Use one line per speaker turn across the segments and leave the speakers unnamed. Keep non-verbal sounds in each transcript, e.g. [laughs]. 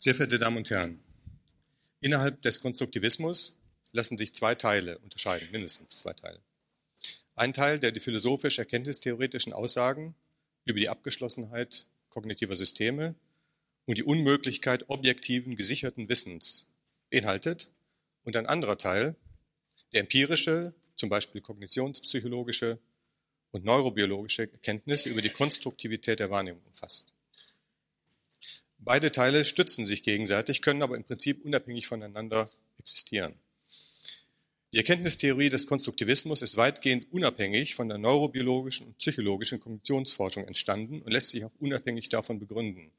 Sehr verehrte Damen und Herren, innerhalb des Konstruktivismus lassen sich zwei Teile unterscheiden, mindestens zwei Teile. Ein Teil, der die philosophisch-erkenntnistheoretischen Aussagen über die Abgeschlossenheit kognitiver Systeme und die Unmöglichkeit objektiven, gesicherten Wissens beinhaltet, und ein anderer Teil, der empirische, zum Beispiel kognitionspsychologische und neurobiologische Erkenntnisse über die Konstruktivität der Wahrnehmung umfasst. Beide Teile stützen sich gegenseitig, können aber im Prinzip unabhängig voneinander existieren. Die Erkenntnistheorie des Konstruktivismus ist weitgehend unabhängig von der neurobiologischen und psychologischen Kognitionsforschung entstanden und lässt sich auch unabhängig davon begründen.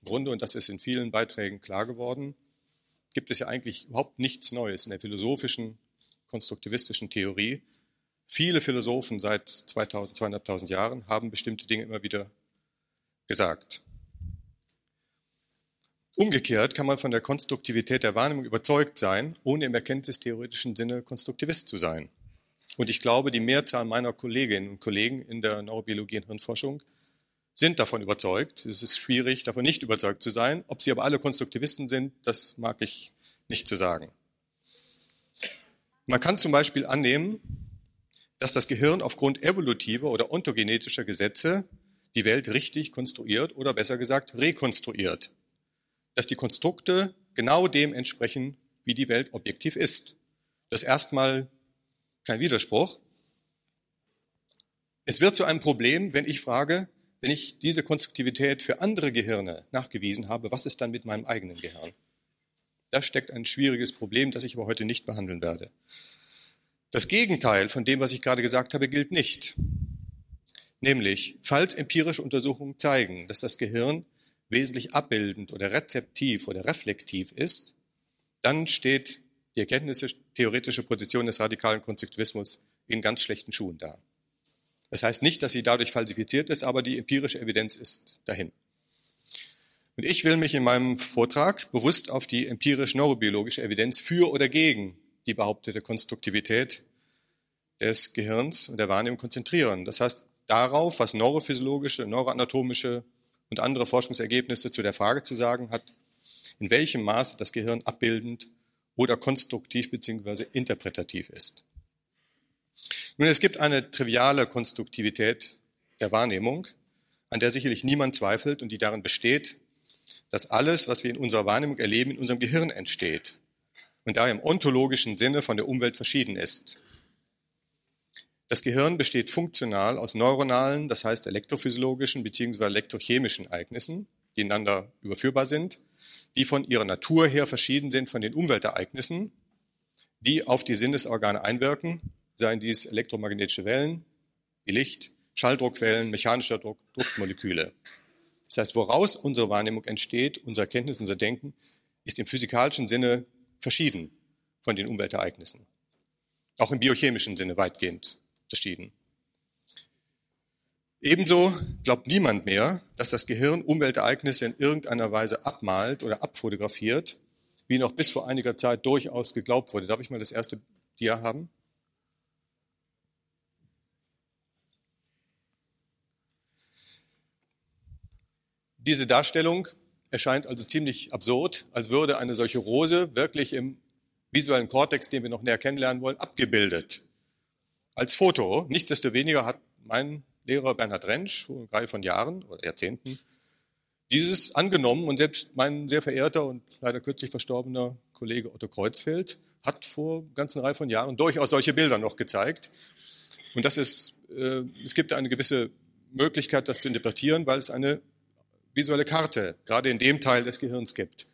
Im Grunde, und das ist in vielen Beiträgen klar geworden, gibt es ja eigentlich überhaupt nichts Neues in der philosophischen, konstruktivistischen Theorie. Viele Philosophen seit 2000, 200.000 Jahren haben bestimmte Dinge immer wieder gesagt. Umgekehrt kann man von der Konstruktivität der Wahrnehmung überzeugt sein, ohne im erkenntnistheoretischen Sinne Konstruktivist zu sein. Und ich glaube, die Mehrzahl meiner Kolleginnen und Kollegen in der Neurobiologie und Hirnforschung sind davon überzeugt. Es ist schwierig, davon nicht überzeugt zu sein. Ob sie aber alle Konstruktivisten sind, das mag ich nicht zu sagen. Man kann zum Beispiel annehmen, dass das Gehirn aufgrund evolutiver oder ontogenetischer Gesetze die Welt richtig konstruiert oder besser gesagt rekonstruiert dass die Konstrukte genau dem entsprechen, wie die Welt objektiv ist. Das ist erstmal kein Widerspruch. Es wird zu einem Problem, wenn ich frage, wenn ich diese Konstruktivität für andere Gehirne nachgewiesen habe, was ist dann mit meinem eigenen Gehirn? Da steckt ein schwieriges Problem, das ich aber heute nicht behandeln werde. Das Gegenteil von dem, was ich gerade gesagt habe, gilt nicht. Nämlich, falls empirische Untersuchungen zeigen, dass das Gehirn wesentlich abbildend oder rezeptiv oder reflektiv ist, dann steht die erkenntnistheoretische Position des radikalen Konstruktivismus in ganz schlechten Schuhen da. Das heißt nicht, dass sie dadurch falsifiziert ist, aber die empirische Evidenz ist dahin. Und ich will mich in meinem Vortrag bewusst auf die empirisch-neurobiologische Evidenz für oder gegen die behauptete Konstruktivität des Gehirns und der Wahrnehmung konzentrieren. Das heißt darauf, was neurophysiologische, neuroanatomische und andere Forschungsergebnisse zu der Frage zu sagen hat, in welchem Maße das Gehirn abbildend oder konstruktiv bzw. interpretativ ist. Nun, es gibt eine triviale Konstruktivität der Wahrnehmung, an der sicherlich niemand zweifelt und die darin besteht, dass alles, was wir in unserer Wahrnehmung erleben, in unserem Gehirn entsteht und daher im ontologischen Sinne von der Umwelt verschieden ist. Das Gehirn besteht funktional aus neuronalen, das heißt elektrophysiologischen bzw. elektrochemischen Ereignissen, die ineinander überführbar sind, die von ihrer Natur her verschieden sind von den Umweltereignissen, die auf die Sinnesorgane einwirken, seien dies elektromagnetische Wellen, wie Licht, Schalldruckwellen, mechanischer Druck, Duftmoleküle. Das heißt, woraus unsere Wahrnehmung entsteht, unsere Erkenntnis, unser Denken, ist im physikalischen Sinne verschieden von den Umweltereignissen. Auch im biochemischen Sinne weitgehend unterschieden. Ebenso glaubt niemand mehr, dass das Gehirn Umweltereignisse in irgendeiner Weise abmalt oder abfotografiert, wie noch bis vor einiger Zeit durchaus geglaubt wurde. Darf ich mal das erste Dia haben? Diese Darstellung erscheint also ziemlich absurd, als würde eine solche Rose wirklich im visuellen Kortex, den wir noch näher kennenlernen wollen, abgebildet als Foto. Nichtsdestoweniger hat mein Lehrer Bernhard Rentsch, eine Reihe von Jahren oder Jahrzehnten, dieses angenommen und selbst mein sehr verehrter und leider kürzlich verstorbener Kollege Otto Kreuzfeld hat vor einer ganzen Reihe von Jahren durchaus solche Bilder noch gezeigt. Und das ist, äh, es gibt eine gewisse Möglichkeit, das zu interpretieren, weil es eine visuelle Karte gerade in dem Teil des Gehirns gibt.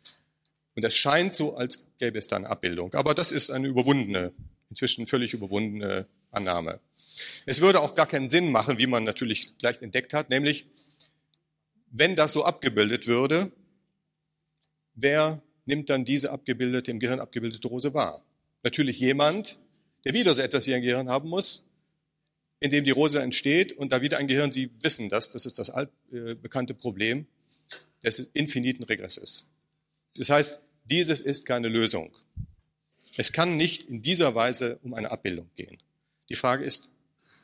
Und es scheint so, als gäbe es da eine Abbildung. Aber das ist eine überwundene, inzwischen völlig überwundene Annahme. Es würde auch gar keinen Sinn machen, wie man natürlich gleich entdeckt hat, nämlich wenn das so abgebildet würde, wer nimmt dann diese abgebildete, im Gehirn abgebildete Rose wahr? Natürlich jemand, der wieder so etwas wie ein Gehirn haben muss, in dem die Rose entsteht und da wieder ein Gehirn, Sie wissen das, das ist das altbekannte Problem des infiniten Regresses. Das heißt, dieses ist keine Lösung. Es kann nicht in dieser Weise um eine Abbildung gehen. Die Frage ist,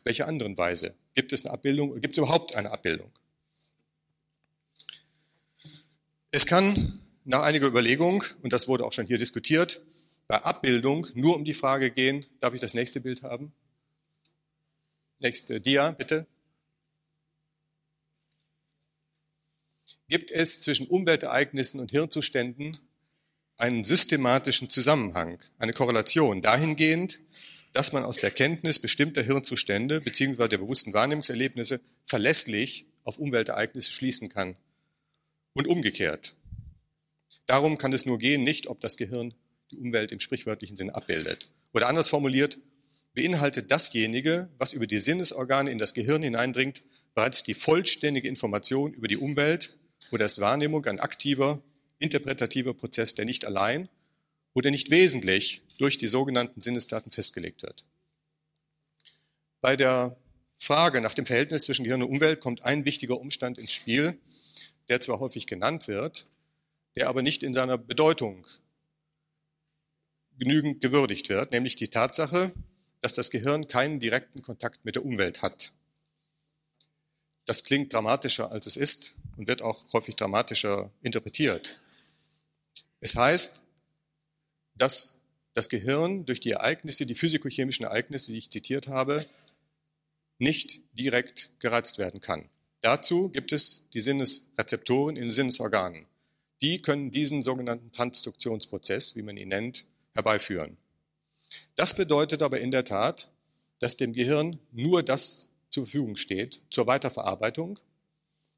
welche anderen Weise? Gibt es eine Abbildung gibt es überhaupt eine Abbildung? Es kann nach einiger Überlegung, und das wurde auch schon hier diskutiert, bei Abbildung nur um die Frage gehen, darf ich das nächste Bild haben? Nächste Dia, bitte. Gibt es zwischen Umweltereignissen und Hirnzuständen einen systematischen Zusammenhang, eine Korrelation dahingehend, dass man aus der Kenntnis bestimmter Hirnzustände bzw. der bewussten Wahrnehmungserlebnisse verlässlich auf Umweltereignisse schließen kann. Und umgekehrt. Darum kann es nur gehen, nicht ob das Gehirn die Umwelt im sprichwörtlichen Sinne abbildet. Oder anders formuliert, beinhaltet dasjenige, was über die Sinnesorgane in das Gehirn hineindringt, bereits die vollständige Information über die Umwelt oder ist Wahrnehmung ein aktiver, interpretativer Prozess, der nicht allein oder nicht wesentlich durch die sogenannten Sinnesdaten festgelegt wird. Bei der Frage nach dem Verhältnis zwischen Gehirn und Umwelt kommt ein wichtiger Umstand ins Spiel, der zwar häufig genannt wird, der aber nicht in seiner Bedeutung genügend gewürdigt wird, nämlich die Tatsache, dass das Gehirn keinen direkten Kontakt mit der Umwelt hat. Das klingt dramatischer, als es ist und wird auch häufig dramatischer interpretiert. Es heißt, dass das Gehirn durch die Ereignisse, die physikochemischen Ereignisse, die ich zitiert habe, nicht direkt gereizt werden kann. Dazu gibt es die Sinnesrezeptoren in den Sinnesorganen. Die können diesen sogenannten Transduktionsprozess, wie man ihn nennt, herbeiführen. Das bedeutet aber in der Tat, dass dem Gehirn nur das zur Verfügung steht zur Weiterverarbeitung,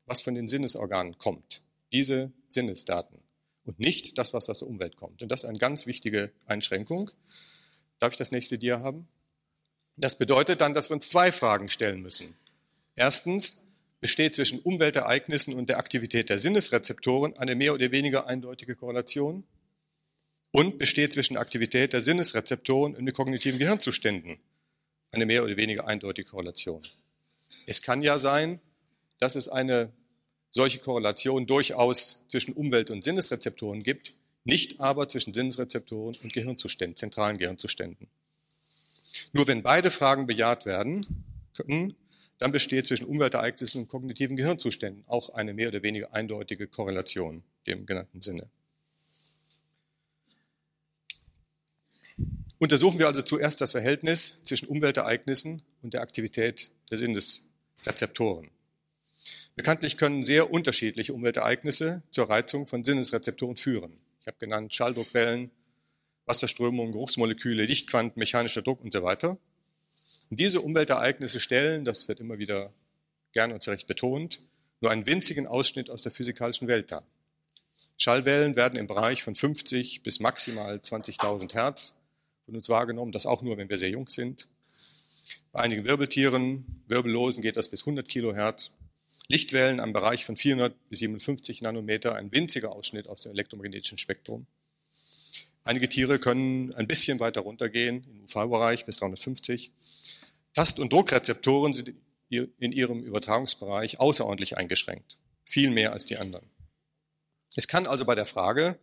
was von den Sinnesorganen kommt. Diese Sinnesdaten und nicht das, was aus der Umwelt kommt. Und das ist eine ganz wichtige Einschränkung. Darf ich das nächste Dia haben? Das bedeutet dann, dass wir uns zwei Fragen stellen müssen. Erstens, besteht zwischen Umweltereignissen und der Aktivität der Sinnesrezeptoren eine mehr oder weniger eindeutige Korrelation? Und besteht zwischen Aktivität der Sinnesrezeptoren und den kognitiven Gehirnzuständen eine mehr oder weniger eindeutige Korrelation? Es kann ja sein, dass es eine solche Korrelation durchaus zwischen Umwelt- und Sinnesrezeptoren gibt, nicht aber zwischen Sinnesrezeptoren und Gehirnzuständen, zentralen Gehirnzuständen. Nur wenn beide Fragen bejaht werden können, dann besteht zwischen Umweltereignissen und kognitiven Gehirnzuständen auch eine mehr oder weniger eindeutige Korrelation im genannten Sinne. Untersuchen wir also zuerst das Verhältnis zwischen Umweltereignissen und der Aktivität der Sinnesrezeptoren. Bekanntlich können sehr unterschiedliche Umweltereignisse zur Reizung von Sinnesrezeptoren führen. Ich habe genannt Schalldruckwellen, Wasserströmungen, Geruchsmoleküle, Lichtquanten, mechanischer Druck und so weiter. Und diese Umweltereignisse stellen, das wird immer wieder gern und zu Recht betont, nur einen winzigen Ausschnitt aus der physikalischen Welt dar. Schallwellen werden im Bereich von 50 bis maximal 20.000 Hertz von uns wahrgenommen, das auch nur, wenn wir sehr jung sind. Bei einigen Wirbeltieren, Wirbellosen geht das bis 100 Kilohertz. Lichtwellen am Bereich von 400 bis 57 Nanometer, ein winziger Ausschnitt aus dem elektromagnetischen Spektrum. Einige Tiere können ein bisschen weiter runtergehen, im UV-Bereich bis 350. Tast- und Druckrezeptoren sind in ihrem Übertragungsbereich außerordentlich eingeschränkt, viel mehr als die anderen. Es kann also bei der Frage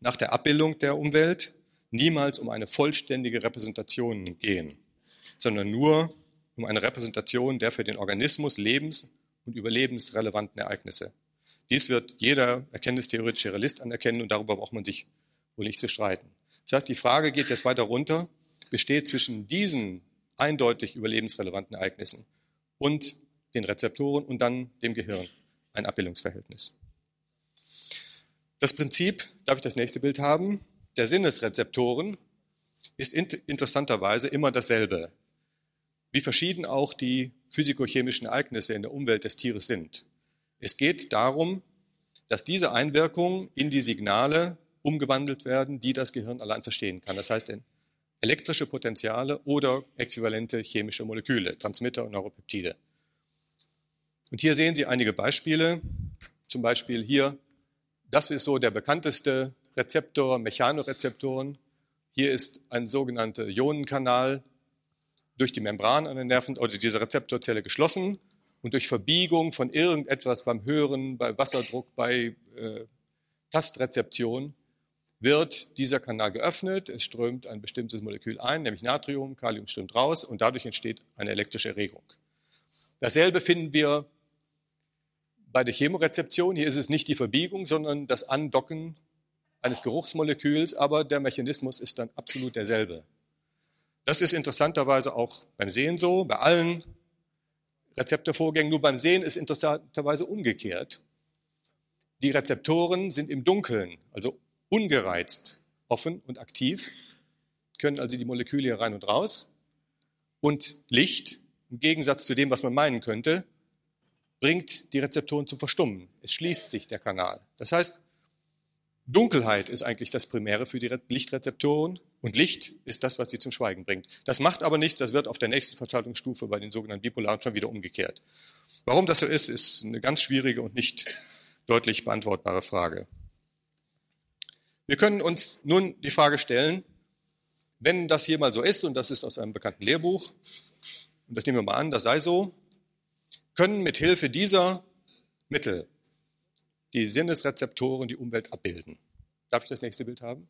nach der Abbildung der Umwelt niemals um eine vollständige Repräsentation gehen, sondern nur um eine Repräsentation der für den Organismus lebens- und überlebensrelevanten Ereignisse. Dies wird jeder erkenntnistheoretische Realist anerkennen und darüber braucht man sich wohl nicht zu streiten. Das heißt, die Frage geht jetzt weiter runter, besteht zwischen diesen eindeutig überlebensrelevanten Ereignissen und den Rezeptoren und dann dem Gehirn ein Abbildungsverhältnis. Das Prinzip, darf ich das nächste Bild haben, der Sinnesrezeptoren ist interessanterweise immer dasselbe, wie verschieden auch die physikochemischen Ereignisse in der Umwelt des Tieres sind. Es geht darum, dass diese Einwirkungen in die Signale umgewandelt werden, die das Gehirn allein verstehen kann. Das heißt, elektrische Potenziale oder äquivalente chemische Moleküle, Transmitter und Neuropeptide. Und hier sehen Sie einige Beispiele. Zum Beispiel hier, das ist so der bekannteste Rezeptor, Mechanorezeptoren. Hier ist ein sogenannter Ionenkanal durch die Membran an den Nerven oder dieser Rezeptorzelle geschlossen und durch Verbiegung von irgendetwas beim Hören, bei Wasserdruck, bei äh, Tastrezeption wird dieser Kanal geöffnet, es strömt ein bestimmtes Molekül ein, nämlich Natrium, Kalium strömt raus und dadurch entsteht eine elektrische Erregung. Dasselbe finden wir bei der Chemorezeption. Hier ist es nicht die Verbiegung, sondern das Andocken eines Geruchsmoleküls, aber der Mechanismus ist dann absolut derselbe. Das ist interessanterweise auch beim Sehen so, bei allen Rezeptorvorgängen. Nur beim Sehen ist interessanterweise umgekehrt. Die Rezeptoren sind im Dunkeln, also ungereizt, offen und aktiv, können also die Moleküle rein und raus. Und Licht, im Gegensatz zu dem, was man meinen könnte, bringt die Rezeptoren zum Verstummen. Es schließt sich der Kanal. Das heißt, Dunkelheit ist eigentlich das Primäre für die Lichtrezeptoren und Licht ist das, was sie zum Schweigen bringt. Das macht aber nichts, das wird auf der nächsten Verschaltungsstufe bei den sogenannten Bipolaren schon wieder umgekehrt. Warum das so ist, ist eine ganz schwierige und nicht deutlich beantwortbare Frage. Wir können uns nun die Frage stellen, wenn das hier mal so ist, und das ist aus einem bekannten Lehrbuch, und das nehmen wir mal an, das sei so, können mit Hilfe dieser Mittel die Sinnesrezeptoren die Umwelt abbilden. Darf ich das nächste Bild haben?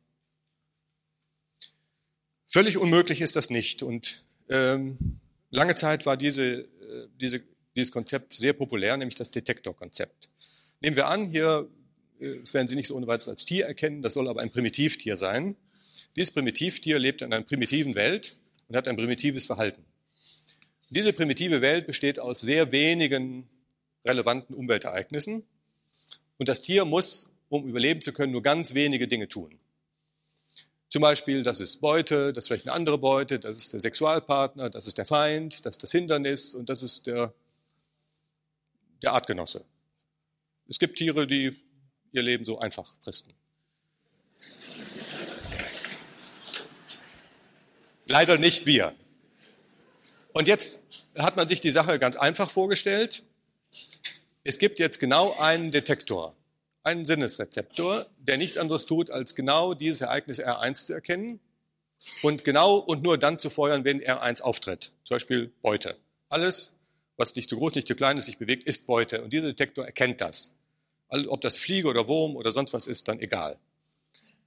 Völlig unmöglich ist das nicht. Und ähm, lange Zeit war diese, äh, diese, dieses Konzept sehr populär, nämlich das Detektorkonzept. Nehmen wir an, hier, äh, das werden Sie nicht so ohne weiteres als Tier erkennen, das soll aber ein Primitivtier sein. Dieses Primitivtier lebt in einer primitiven Welt und hat ein primitives Verhalten. Diese primitive Welt besteht aus sehr wenigen relevanten Umweltereignissen und das Tier muss, um überleben zu können, nur ganz wenige Dinge tun. Zum Beispiel, das ist Beute, das ist vielleicht eine andere Beute, das ist der Sexualpartner, das ist der Feind, das ist das Hindernis und das ist der, der Artgenosse. Es gibt Tiere, die ihr Leben so einfach fristen. Leider nicht wir. Und jetzt hat man sich die Sache ganz einfach vorgestellt. Es gibt jetzt genau einen Detektor, einen Sinnesrezeptor, der nichts anderes tut, als genau dieses Ereignis R1 zu erkennen und genau und nur dann zu feuern, wenn R1 auftritt. Zum Beispiel Beute. Alles, was nicht zu groß, nicht zu klein ist, sich bewegt, ist Beute. Und dieser Detektor erkennt das. Ob das Fliege oder Wurm oder sonst was ist, dann egal.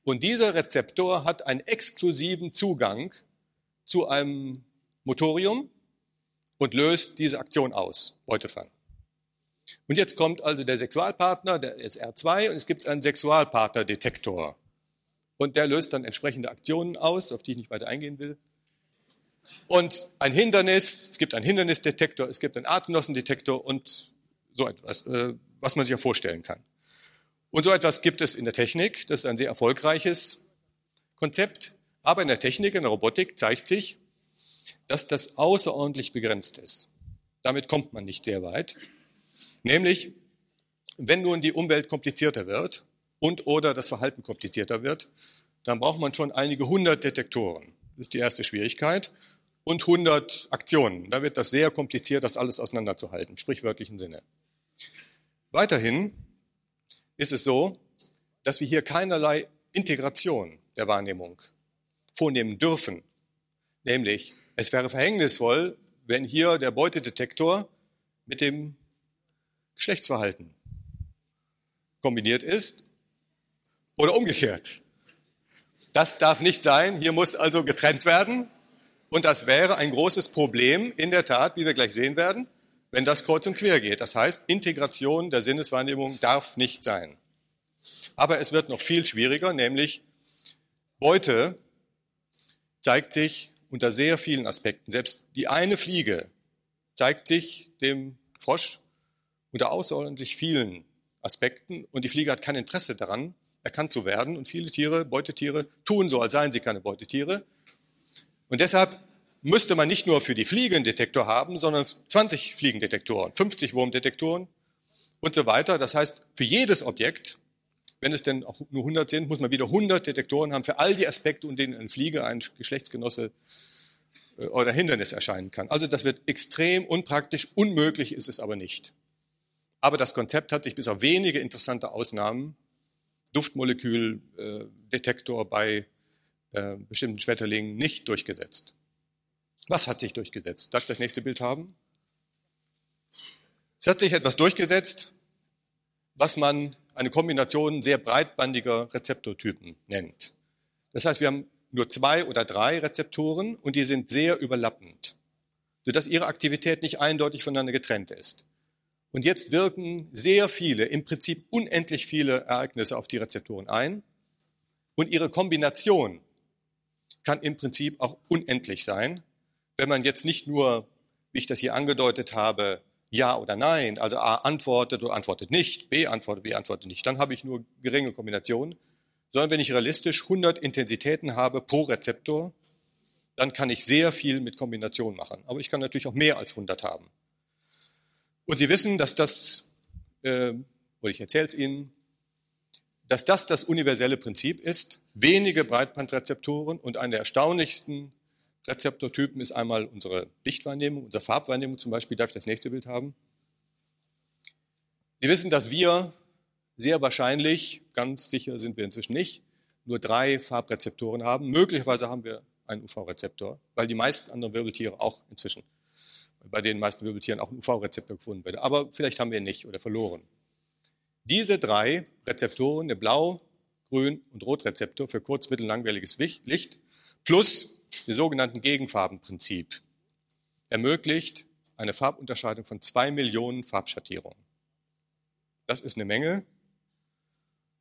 Und dieser Rezeptor hat einen exklusiven Zugang zu einem Motorium und löst diese Aktion aus, Beutefangen. Und jetzt kommt also der Sexualpartner, der ist R2, und es gibt einen Sexualpartnerdetektor. Und der löst dann entsprechende Aktionen aus, auf die ich nicht weiter eingehen will. Und ein Hindernis, es gibt einen Hindernisdetektor, es gibt einen Artgenossendetektor und so etwas, äh, was man sich ja vorstellen kann. Und so etwas gibt es in der Technik, das ist ein sehr erfolgreiches Konzept. Aber in der Technik, in der Robotik zeigt sich, dass das außerordentlich begrenzt ist. Damit kommt man nicht sehr weit. Nämlich, wenn nun die Umwelt komplizierter wird und oder das Verhalten komplizierter wird, dann braucht man schon einige hundert Detektoren. Das ist die erste Schwierigkeit. Und hundert Aktionen. Da wird das sehr kompliziert, das alles auseinanderzuhalten, sprichwörtlichen Sinne. Weiterhin ist es so, dass wir hier keinerlei Integration der Wahrnehmung vornehmen dürfen. Nämlich, es wäre verhängnisvoll, wenn hier der Beutedetektor mit dem Geschlechtsverhalten kombiniert ist oder umgekehrt. Das darf nicht sein. Hier muss also getrennt werden. Und das wäre ein großes Problem, in der Tat, wie wir gleich sehen werden, wenn das kreuz und quer geht. Das heißt, Integration der Sinneswahrnehmung darf nicht sein. Aber es wird noch viel schwieriger, nämlich Beute zeigt sich unter sehr vielen Aspekten. Selbst die eine Fliege zeigt sich dem Frosch unter außerordentlich vielen Aspekten und die Fliege hat kein Interesse daran, erkannt zu werden. Und viele Tiere, Beutetiere, tun so, als seien sie keine Beutetiere. Und deshalb müsste man nicht nur für die Fliege einen Detektor haben, sondern 20 Fliegendetektoren, 50 Wurmdetektoren und so weiter. Das heißt, für jedes Objekt, wenn es denn auch nur 100 sind, muss man wieder 100 Detektoren haben für all die Aspekte, in denen eine Fliege, ein Geschlechtsgenosse äh, oder Hindernis erscheinen kann. Also das wird extrem unpraktisch, unmöglich ist es aber nicht. Aber das Konzept hat sich bis auf wenige interessante Ausnahmen, Duftmoleküldetektor bei äh, bestimmten Schmetterlingen, nicht durchgesetzt. Was hat sich durchgesetzt? Darf ich das nächste Bild haben? Es hat sich etwas durchgesetzt, was man eine Kombination sehr breitbandiger Rezeptortypen nennt. Das heißt, wir haben nur zwei oder drei Rezeptoren und die sind sehr überlappend, sodass ihre Aktivität nicht eindeutig voneinander getrennt ist. Und jetzt wirken sehr viele, im Prinzip unendlich viele Ereignisse auf die Rezeptoren ein. Und ihre Kombination kann im Prinzip auch unendlich sein, wenn man jetzt nicht nur, wie ich das hier angedeutet habe, ja oder nein, also A antwortet oder antwortet nicht, B antwortet, B antwortet nicht, dann habe ich nur geringe Kombinationen, sondern wenn ich realistisch 100 Intensitäten habe pro Rezeptor, dann kann ich sehr viel mit Kombinationen machen. Aber ich kann natürlich auch mehr als 100 haben. Und Sie wissen, dass das, äh, oder ich erzähle es Ihnen, dass das das universelle Prinzip ist. Wenige Breitbandrezeptoren und eine der erstaunlichsten Rezeptortypen ist einmal unsere Lichtwahrnehmung, unsere Farbwahrnehmung zum Beispiel. Darf ich das nächste Bild haben? Sie wissen, dass wir sehr wahrscheinlich, ganz sicher sind wir inzwischen nicht, nur drei Farbrezeptoren haben. Möglicherweise haben wir einen UV-Rezeptor, weil die meisten anderen Wirbeltiere auch inzwischen, bei den meisten Wirbeltieren auch ein UV-Rezeptor gefunden wird. Aber vielleicht haben wir ihn nicht oder verloren. Diese drei Rezeptoren, der Blau-, Grün- und Rotrezeptor für kurz-, mittel-, langwelliges Licht, plus den sogenannten Gegenfarbenprinzip, ermöglicht eine Farbunterscheidung von zwei Millionen Farbschattierungen. Das ist eine Menge.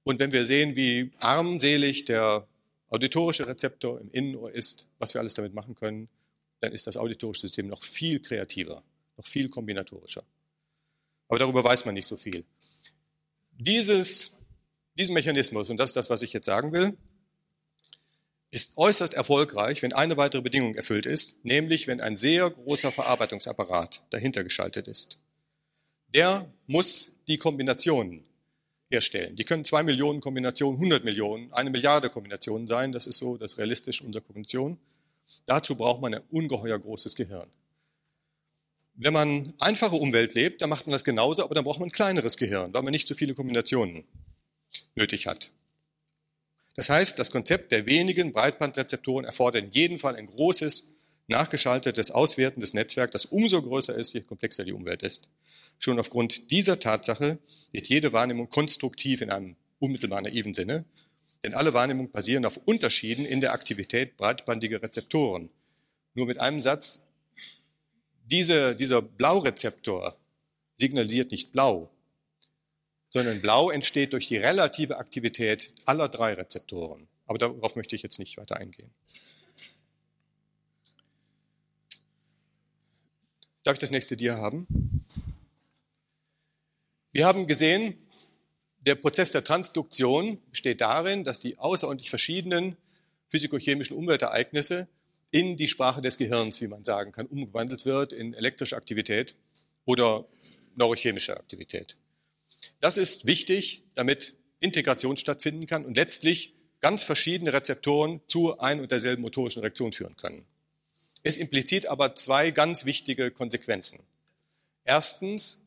Und wenn wir sehen, wie armselig der auditorische Rezeptor im Innenohr ist, was wir alles damit machen können, dann ist das auditorische System noch viel kreativer, noch viel kombinatorischer. Aber darüber weiß man nicht so viel. Dieses, diesen Mechanismus, und das ist das, was ich jetzt sagen will, ist äußerst erfolgreich, wenn eine weitere Bedingung erfüllt ist, nämlich wenn ein sehr großer Verarbeitungsapparat dahinter geschaltet ist. Der muss die Kombinationen herstellen. Die können zwei Millionen Kombinationen, 100 Millionen, eine Milliarde Kombinationen sein. Das ist so das realistisch unserer Kognition. Dazu braucht man ein ungeheuer großes Gehirn. Wenn man einfache Umwelt lebt, dann macht man das genauso, aber dann braucht man ein kleineres Gehirn, weil man nicht so viele Kombinationen nötig hat. Das heißt, das Konzept der wenigen Breitbandrezeptoren erfordert in jedem Fall ein großes, nachgeschaltetes, auswertendes Netzwerk, das umso größer ist, je komplexer die Umwelt ist. Schon aufgrund dieser Tatsache ist jede Wahrnehmung konstruktiv in einem unmittelbar naiven Sinne, denn alle Wahrnehmungen basieren auf Unterschieden in der Aktivität breitbandiger Rezeptoren. Nur mit einem Satz, diese, dieser Blaurezeptor signalisiert nicht blau, sondern blau entsteht durch die relative Aktivität aller drei Rezeptoren. Aber darauf möchte ich jetzt nicht weiter eingehen. Darf ich das nächste Dia haben? Wir haben gesehen, der Prozess der Transduktion besteht darin, dass die außerordentlich verschiedenen physikochemischen Umweltereignisse in die Sprache des Gehirns, wie man sagen kann, umgewandelt wird in elektrische Aktivität oder neurochemische Aktivität. Das ist wichtig, damit Integration stattfinden kann und letztlich ganz verschiedene Rezeptoren zu ein und derselben motorischen Reaktion führen können. Es impliziert aber zwei ganz wichtige Konsequenzen. Erstens,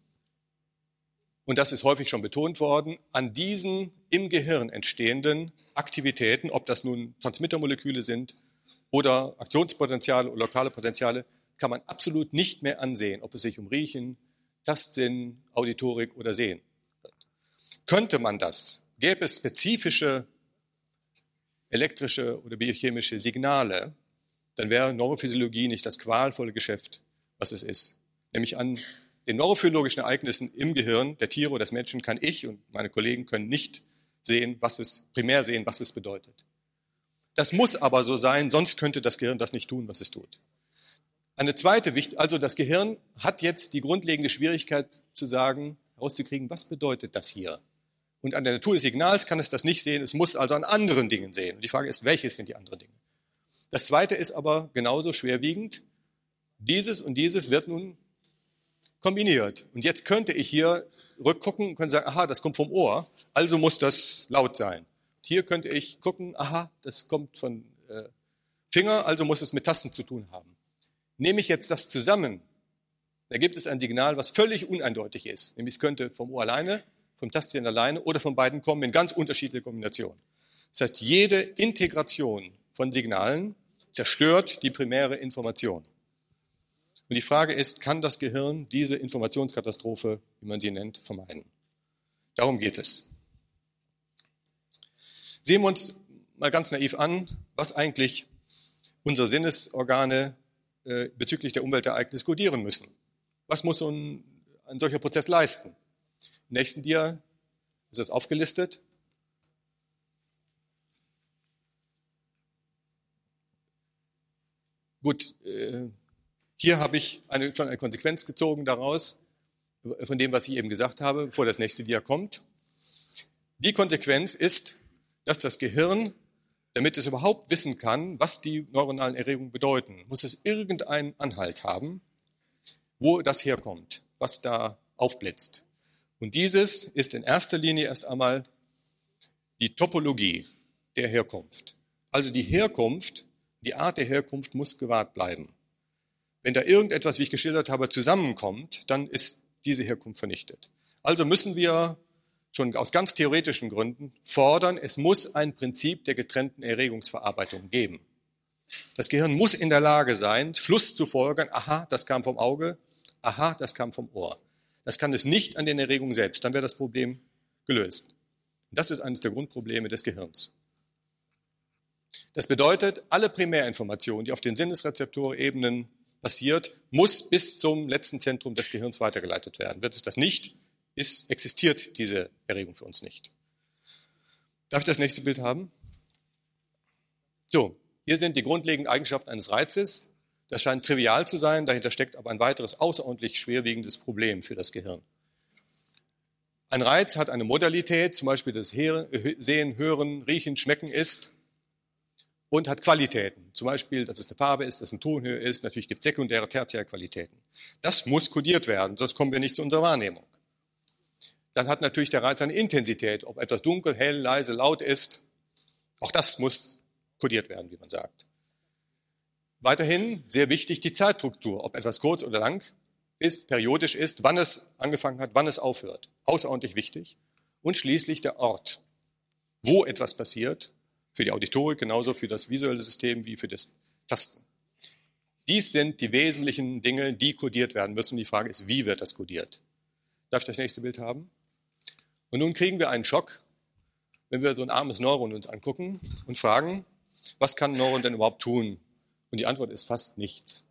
und das ist häufig schon betont worden, an diesen im Gehirn entstehenden Aktivitäten, ob das nun Transmittermoleküle sind oder Aktionspotenziale oder lokale Potenziale, kann man absolut nicht mehr ansehen, ob es sich um Riechen, Tastsinn, Auditorik oder Sehen. Könnte man das, gäbe es spezifische elektrische oder biochemische Signale, dann wäre Neurophysiologie nicht das qualvolle Geschäft, was es ist. Nämlich an den neurophysiologischen Ereignissen im Gehirn der Tiere oder des Menschen kann ich und meine Kollegen können nicht sehen, was es primär sehen, was es bedeutet. Das muss aber so sein, sonst könnte das Gehirn das nicht tun, was es tut. Eine zweite Wicht, also das Gehirn hat jetzt die grundlegende Schwierigkeit zu sagen, herauszukriegen, was bedeutet das hier? Und an der Natur des Signals kann es das nicht sehen, es muss also an anderen Dingen sehen. Und die Frage ist, welches sind die anderen Dinge? Das zweite ist aber genauso schwerwiegend. Dieses und dieses wird nun kombiniert. Und jetzt könnte ich hier rückgucken und könnte sagen, aha, das kommt vom Ohr, also muss das laut sein. Hier könnte ich gucken, aha, das kommt von äh, Finger, also muss es mit Tasten zu tun haben. Nehme ich jetzt das zusammen, da gibt es ein Signal, was völlig uneindeutig ist. Nämlich es könnte vom Ohr alleine, vom Tastsinn alleine oder von beiden kommen in ganz unterschiedliche Kombinationen. Das heißt, jede Integration von Signalen zerstört die primäre Information. Und die Frage ist, kann das Gehirn diese Informationskatastrophe, wie man sie nennt, vermeiden? Darum geht es. Sehen wir uns mal ganz naiv an, was eigentlich unsere Sinnesorgane äh, bezüglich der Umweltereignisse kodieren müssen. Was muss ein, ein solcher Prozess leisten? Im nächsten Dia ist das aufgelistet. Gut, äh, hier habe ich eine, schon eine Konsequenz gezogen daraus, von dem, was ich eben gesagt habe, bevor das nächste Dia kommt. Die Konsequenz ist, dass das Gehirn, damit es überhaupt wissen kann, was die neuronalen Erregungen bedeuten, muss es irgendeinen Anhalt haben, wo das herkommt, was da aufblitzt. Und dieses ist in erster Linie erst einmal die Topologie der Herkunft. Also die Herkunft, die Art der Herkunft muss gewahrt bleiben. Wenn da irgendetwas, wie ich geschildert habe, zusammenkommt, dann ist diese Herkunft vernichtet. Also müssen wir schon aus ganz theoretischen Gründen fordern, es muss ein Prinzip der getrennten Erregungsverarbeitung geben. Das Gehirn muss in der Lage sein, Schluss zu folgern, aha, das kam vom Auge, aha, das kam vom Ohr. Das kann es nicht an den Erregungen selbst, dann wäre das Problem gelöst. Das ist eines der Grundprobleme des Gehirns. Das bedeutet, alle Primärinformationen, die auf den Sinnesrezeptorebenen passiert, muss bis zum letzten Zentrum des Gehirns weitergeleitet werden. Wird es das nicht, ist, existiert diese Erregung für uns nicht. Darf ich das nächste Bild haben? So, hier sind die grundlegenden Eigenschaften eines Reizes. Das scheint trivial zu sein, dahinter steckt aber ein weiteres außerordentlich schwerwiegendes Problem für das Gehirn. Ein Reiz hat eine Modalität, zum Beispiel das Sehen, Hören, Riechen, Schmecken ist und hat Qualitäten. Zum Beispiel, dass es eine Farbe ist, dass es eine Tonhöhe ist. Natürlich gibt es sekundäre, tertiäre Qualitäten. Das muss kodiert werden, sonst kommen wir nicht zu unserer Wahrnehmung. Dann hat natürlich der Reiz eine Intensität, ob etwas dunkel, hell, leise, laut ist. Auch das muss kodiert werden, wie man sagt. Weiterhin sehr wichtig die Zeitstruktur, ob etwas kurz oder lang ist, periodisch ist, wann es angefangen hat, wann es aufhört. Außerordentlich wichtig. Und schließlich der Ort, wo etwas passiert für die Auditorik, genauso für das visuelle System wie für das Tasten. Dies sind die wesentlichen Dinge, die kodiert werden müssen. Die Frage ist, wie wird das kodiert? Darf ich das nächste Bild haben? Und nun kriegen wir einen Schock, wenn wir so ein armes Neuron uns angucken und fragen, was kann ein Neuron denn überhaupt tun? Und die Antwort ist fast nichts.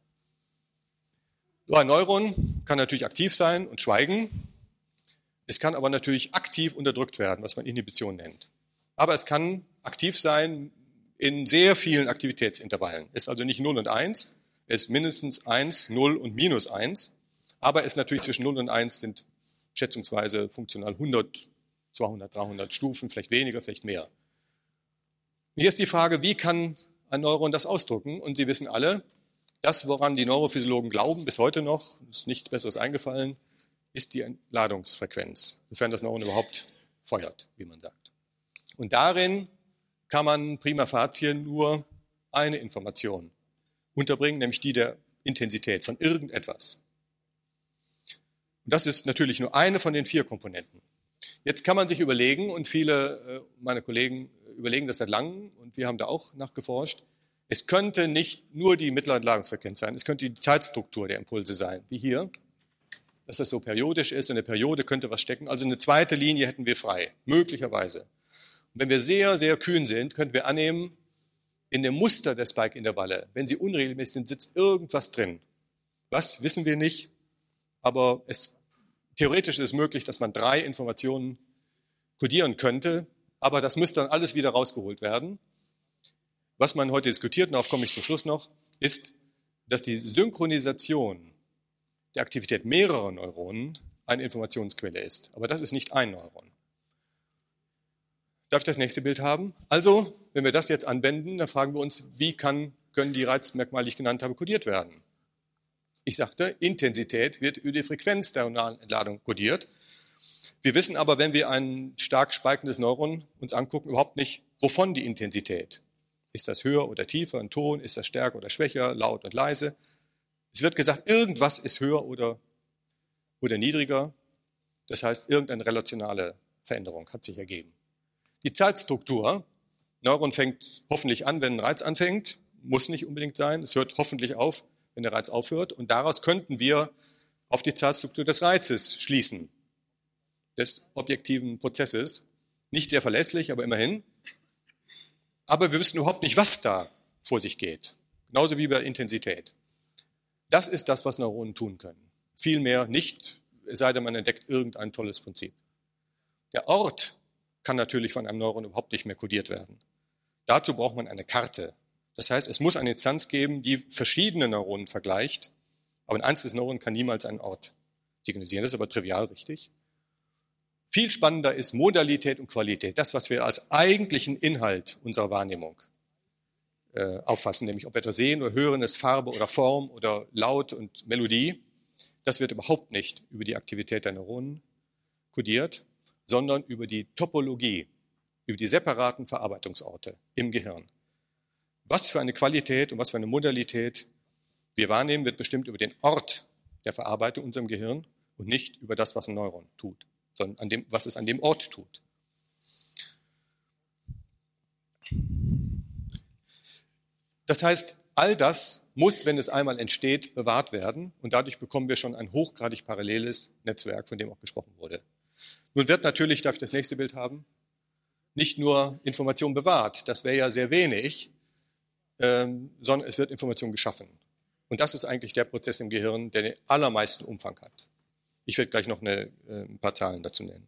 So ein Neuron kann natürlich aktiv sein und schweigen. Es kann aber natürlich aktiv unterdrückt werden, was man Inhibition nennt. Aber es kann aktiv sein in sehr vielen Aktivitätsintervallen. Ist also nicht 0 und 1, ist mindestens 1, 0 und minus 1. Aber es natürlich zwischen 0 und 1 sind schätzungsweise funktional 100, 200, 300 Stufen, vielleicht weniger, vielleicht mehr. hier ist die Frage, wie kann ein Neuron das ausdrücken? Und Sie wissen alle, das, woran die Neurophysiologen glauben, bis heute noch, ist nichts Besseres eingefallen, ist die Entladungsfrequenz, sofern das Neuron überhaupt feuert, wie man sagt. Und darin kann man prima facie nur eine Information unterbringen, nämlich die der Intensität von irgendetwas. Und das ist natürlich nur eine von den vier Komponenten. Jetzt kann man sich überlegen, und viele äh, meiner Kollegen überlegen das seit langem, und wir haben da auch nachgeforscht, es könnte nicht nur die mittlere Entladungsfrequenz sein, es könnte die Zeitstruktur der Impulse sein, wie hier, dass das so periodisch ist, in der Periode könnte was stecken. Also eine zweite Linie hätten wir frei, möglicherweise. Und wenn wir sehr, sehr kühn sind, könnten wir annehmen, in dem Muster der Spike-Intervalle, wenn sie unregelmäßig sind, sitzt irgendwas drin. Was, wissen wir nicht, aber es, theoretisch ist es möglich, dass man drei Informationen kodieren könnte, aber das müsste dann alles wieder rausgeholt werden. Was man heute diskutiert, darauf komme ich zum Schluss noch, ist, dass die Synchronisation der Aktivität mehrerer Neuronen eine Informationsquelle ist. Aber das ist nicht ein Neuron. Darf ich das nächste Bild haben? Also, wenn wir das jetzt anwenden, dann fragen wir uns, wie kann, können die Reizmerkmale, die ich genannt habe, kodiert werden? Ich sagte, Intensität wird über die Frequenz der Entladung kodiert. Wir wissen aber, wenn wir ein stark speikendes Neuron uns angucken, überhaupt nicht, wovon die Intensität. Ist das höher oder tiefer ein Ton? Ist das stärker oder schwächer, laut und leise? Es wird gesagt, irgendwas ist höher oder, oder niedriger. Das heißt, irgendeine relationale Veränderung hat sich ergeben. Die Zeitstruktur. Neuron fängt hoffentlich an, wenn ein Reiz anfängt. Muss nicht unbedingt sein. Es hört hoffentlich auf, wenn der Reiz aufhört. Und daraus könnten wir auf die Zeitstruktur des Reizes schließen. Des objektiven Prozesses. Nicht sehr verlässlich, aber immerhin. Aber wir wissen überhaupt nicht, was da vor sich geht. Genauso wie bei Intensität. Das ist das, was Neuronen tun können. Vielmehr nicht, es sei denn, man entdeckt irgendein tolles Prinzip. Der Ort kann natürlich von einem Neuron überhaupt nicht mehr kodiert werden. Dazu braucht man eine Karte. Das heißt, es muss eine Instanz geben, die verschiedene Neuronen vergleicht, aber ein einzelnes Neuron kann niemals einen Ort signalisieren. Das ist aber trivial richtig. Viel spannender ist Modalität und Qualität, das, was wir als eigentlichen Inhalt unserer Wahrnehmung äh, auffassen, nämlich ob wir etwas sehen oder hören, ist Farbe oder Form oder Laut und Melodie. Das wird überhaupt nicht über die Aktivität der Neuronen kodiert, sondern über die Topologie, über die separaten Verarbeitungsorte im Gehirn. Was für eine Qualität und was für eine Modalität wir wahrnehmen, wird bestimmt über den Ort der Verarbeitung in unserem Gehirn und nicht über das, was ein Neuron tut, sondern an dem, was es an dem Ort tut. Das heißt, all das muss, wenn es einmal entsteht, bewahrt werden und dadurch bekommen wir schon ein hochgradig paralleles Netzwerk, von dem auch gesprochen wurde. Nun wird natürlich, darf ich das nächste Bild haben, nicht nur Information bewahrt, das wäre ja sehr wenig, ähm, sondern es wird Information geschaffen. Und das ist eigentlich der Prozess im Gehirn, der den allermeisten Umfang hat. Ich werde gleich noch eine, äh, ein paar Zahlen dazu nennen.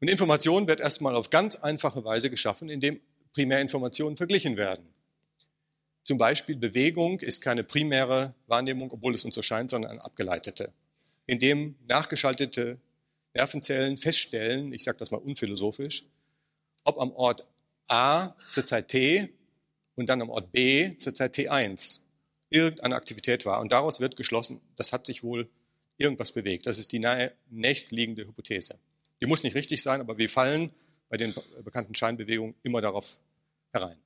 Und Information wird erstmal auf ganz einfache Weise geschaffen, indem Primärinformationen verglichen werden. Zum Beispiel Bewegung ist keine primäre Wahrnehmung, obwohl es uns so scheint, sondern eine abgeleitete, indem nachgeschaltete Nervenzellen feststellen, ich sage das mal unphilosophisch, ob am Ort A zur Zeit T und dann am Ort B zur Zeit T1 irgendeine Aktivität war. Und daraus wird geschlossen, das hat sich wohl irgendwas bewegt. Das ist die nahe, nächstliegende Hypothese. Die muss nicht richtig sein, aber wir fallen bei den bekannten Scheinbewegungen immer darauf herein.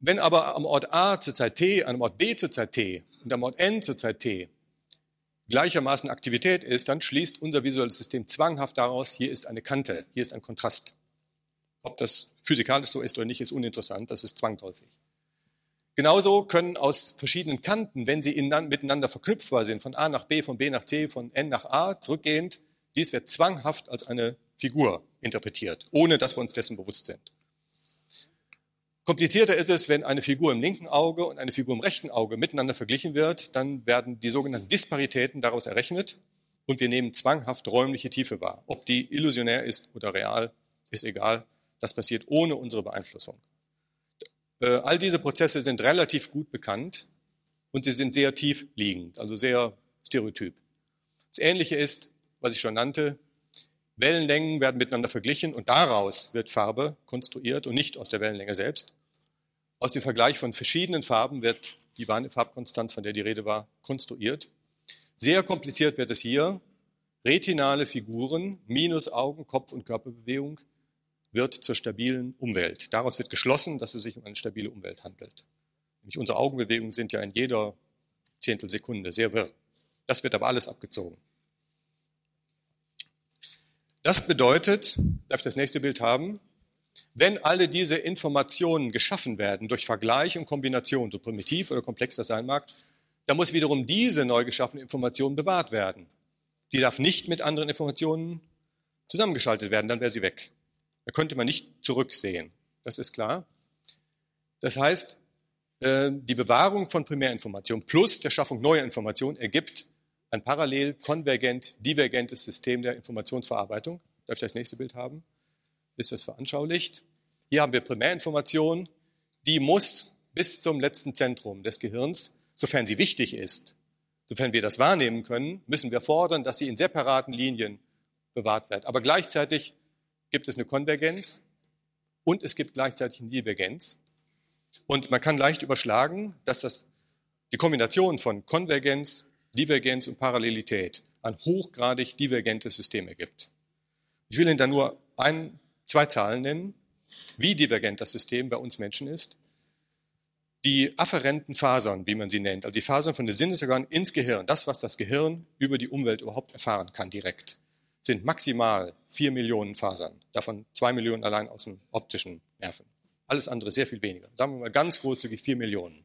Wenn aber am Ort A zur Zeit t, dem Ort B zur Zeit t und am Ort n zur Zeit t gleichermaßen Aktivität ist, dann schließt unser visuelles System zwanghaft daraus, hier ist eine Kante, hier ist ein Kontrast. Ob das physikalisch so ist oder nicht, ist uninteressant, das ist zwangsläufig. Genauso können aus verschiedenen Kanten, wenn sie miteinander verknüpfbar sind, von A nach B, von B nach C, von N nach A, zurückgehend, dies wird zwanghaft als eine Figur interpretiert, ohne dass wir uns dessen bewusst sind. Komplizierter ist es, wenn eine Figur im linken Auge und eine Figur im rechten Auge miteinander verglichen wird, dann werden die sogenannten Disparitäten daraus errechnet und wir nehmen zwanghaft räumliche Tiefe wahr. Ob die illusionär ist oder real, ist egal. Das passiert ohne unsere Beeinflussung. Äh, all diese Prozesse sind relativ gut bekannt und sie sind sehr tief liegend, also sehr stereotyp. Das Ähnliche ist, was ich schon nannte, Wellenlängen werden miteinander verglichen und daraus wird Farbe konstruiert und nicht aus der Wellenlänge selbst. Aus dem Vergleich von verschiedenen Farben wird die Farbkonstanz, von der die Rede war, konstruiert. Sehr kompliziert wird es hier. Retinale Figuren minus Augen, Kopf und Körperbewegung wird zur stabilen Umwelt. Daraus wird geschlossen, dass es sich um eine stabile Umwelt handelt. Nämlich unsere Augenbewegungen sind ja in jeder Zehntelsekunde sehr wirr. Das wird aber alles abgezogen. Das bedeutet, darf ich das nächste Bild haben, wenn alle diese Informationen geschaffen werden durch Vergleich und Kombination, so primitiv oder komplex das sein mag, dann muss wiederum diese neu geschaffene Information bewahrt werden. Die darf nicht mit anderen Informationen zusammengeschaltet werden, dann wäre sie weg. Da könnte man nicht zurücksehen. Das ist klar. Das heißt, äh, die Bewahrung von Primärinformationen plus der Schaffung neuer Informationen ergibt ein parallel konvergent, divergentes System der Informationsverarbeitung. Darf ich das nächste Bild haben? Ist das veranschaulicht? Hier haben wir Primärinformation, die muss bis zum letzten Zentrum des Gehirns, sofern sie wichtig ist, sofern wir das wahrnehmen können, müssen wir fordern, dass sie in separaten Linien bewahrt wird. Aber gleichzeitig gibt es eine Konvergenz und es gibt gleichzeitig eine Divergenz. Und man kann leicht überschlagen, dass das die Kombination von Konvergenz, Divergenz und Parallelität ein hochgradig divergentes System ergibt. Ich will Ihnen da nur ein, zwei Zahlen nennen, wie divergent das System bei uns Menschen ist. Die afferenten Fasern, wie man sie nennt, also die Fasern von den Sinnesorganen ins Gehirn, das, was das Gehirn über die Umwelt überhaupt erfahren kann direkt, sind maximal vier Millionen Fasern, davon zwei Millionen allein aus dem optischen Nerven. Alles andere sehr viel weniger. Sagen wir mal ganz großzügig vier Millionen.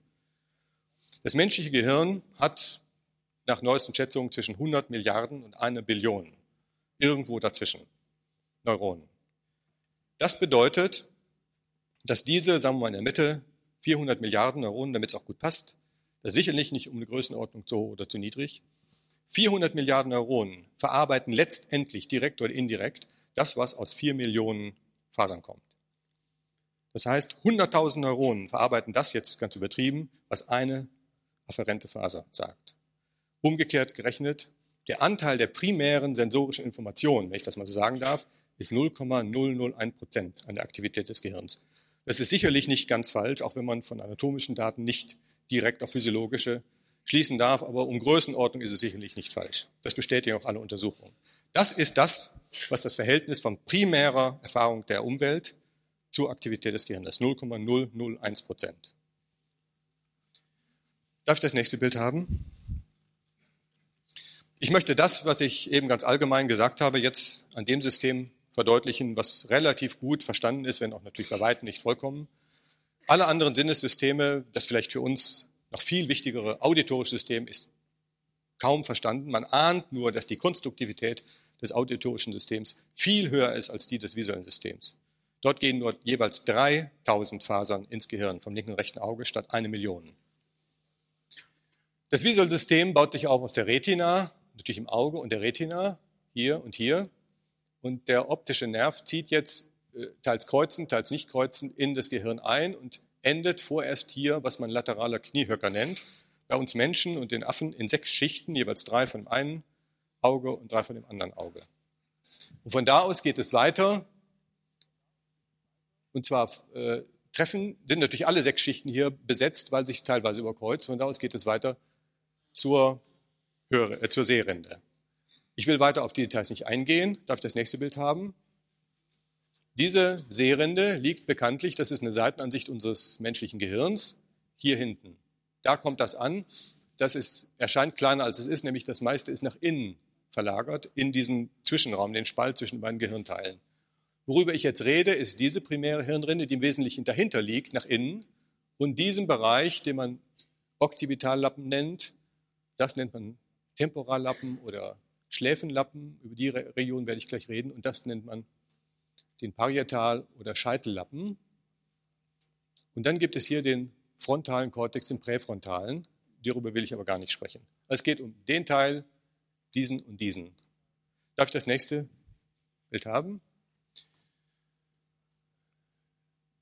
Das menschliche Gehirn hat nach neuesten Schätzungen zwischen 100 Milliarden und eine Billion. Irgendwo dazwischen. Neuronen. Das bedeutet, dass diese, sagen wir mal in der Mitte, 400 Milliarden Neuronen, damit es auch gut passt, da sicherlich nicht um eine Größenordnung zu hoch oder zu niedrig, 400 Milliarden Neuronen verarbeiten letztendlich direkt oder indirekt das, was aus 4 Millionen Fasern kommt. Das heißt, 100.000 Neuronen verarbeiten das jetzt ganz übertrieben, was eine afferente Faser sagt. Umgekehrt gerechnet, der Anteil der primären sensorischen Informationen, wenn ich das mal so sagen darf, ist 0,001 Prozent an der Aktivität des Gehirns. Das ist sicherlich nicht ganz falsch, auch wenn man von anatomischen Daten nicht direkt auf physiologische schließen darf, aber um Größenordnung ist es sicherlich nicht falsch. Das bestätigen auch alle Untersuchungen. Das ist das, was das Verhältnis von primärer Erfahrung der Umwelt zur Aktivität des Gehirns, 0,001 Prozent. Darf ich das nächste Bild haben? Ich möchte das, was ich eben ganz allgemein gesagt habe, jetzt an dem System verdeutlichen, was relativ gut verstanden ist, wenn auch natürlich bei weitem nicht vollkommen. Alle anderen Sinnessysteme, das vielleicht für uns noch viel wichtigere auditorische System, ist kaum verstanden. Man ahnt nur, dass die Konstruktivität des auditorischen Systems viel höher ist als die des visuellen Systems. Dort gehen nur jeweils 3000 Fasern ins Gehirn vom linken und rechten Auge statt eine Million. Das visuelle System baut sich auf aus der Retina, natürlich im Auge und der Retina, hier und hier. Und der optische Nerv zieht jetzt äh, teils kreuzend, teils nicht kreuzend in das Gehirn ein und endet vorerst hier, was man lateraler Kniehöcker nennt. Bei uns Menschen und den Affen in sechs Schichten, jeweils drei von dem einen Auge und drei von dem anderen Auge. Und von da aus geht es weiter. Und zwar äh, treffen, sind natürlich alle sechs Schichten hier besetzt, weil sich teilweise überkreuzt. Von da aus geht es weiter zur, Höre, äh, zur Seerinde. Ich will weiter auf die Details nicht eingehen. Darf ich das nächste Bild haben? Diese Seerinde liegt bekanntlich, das ist eine Seitenansicht unseres menschlichen Gehirns, hier hinten. Da kommt das an. Das ist, erscheint kleiner als es ist, nämlich das meiste ist nach innen verlagert, in diesen Zwischenraum, den Spalt zwischen beiden Gehirnteilen. Worüber ich jetzt rede, ist diese primäre Hirnrinde, die im Wesentlichen dahinter liegt, nach innen. Und diesen Bereich, den man Occipitallappen nennt, das nennt man Temporallappen oder Schläfenlappen, über die Region werde ich gleich reden, und das nennt man den Parietal- oder Scheitellappen. Und dann gibt es hier den frontalen Kortex, den präfrontalen. Darüber will ich aber gar nicht sprechen. Es geht um den Teil, diesen und diesen. Darf ich das nächste Bild haben?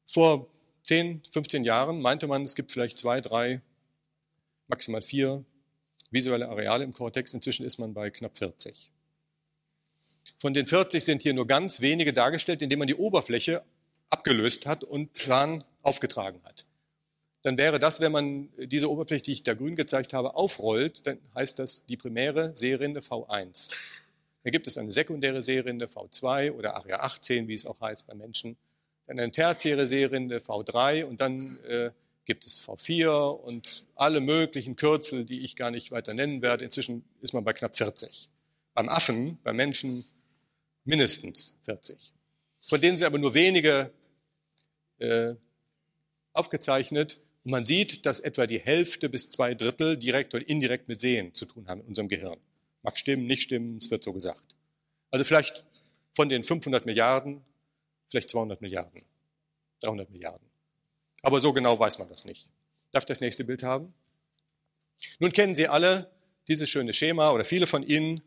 Vor 10, 15 Jahren meinte man, es gibt vielleicht zwei, drei, maximal vier visuelle Areale im Kortex. Inzwischen ist man bei knapp 40. Von den 40 sind hier nur ganz wenige dargestellt, indem man die Oberfläche abgelöst hat und plan aufgetragen hat. Dann wäre das, wenn man diese Oberfläche, die ich da grün gezeigt habe, aufrollt, dann heißt das die primäre Seerinde V1. Dann gibt es eine sekundäre Seerinde V2 oder Area 18, wie es auch heißt bei Menschen. Dann eine tertiäre Seerinde V3 und dann äh, gibt es V4 und alle möglichen Kürzel, die ich gar nicht weiter nennen werde. Inzwischen ist man bei knapp 40. Beim Affen, beim Menschen mindestens 40. Von denen sind aber nur wenige äh, aufgezeichnet. Und man sieht, dass etwa die Hälfte bis zwei Drittel direkt oder indirekt mit Sehen zu tun haben in unserem Gehirn. Mag stimmen, nicht stimmen, es wird so gesagt. Also vielleicht von den 500 Milliarden, vielleicht 200 Milliarden, 300 Milliarden. Aber so genau weiß man das nicht. Darf ich das nächste Bild haben? Nun kennen Sie alle dieses schöne Schema oder viele von Ihnen.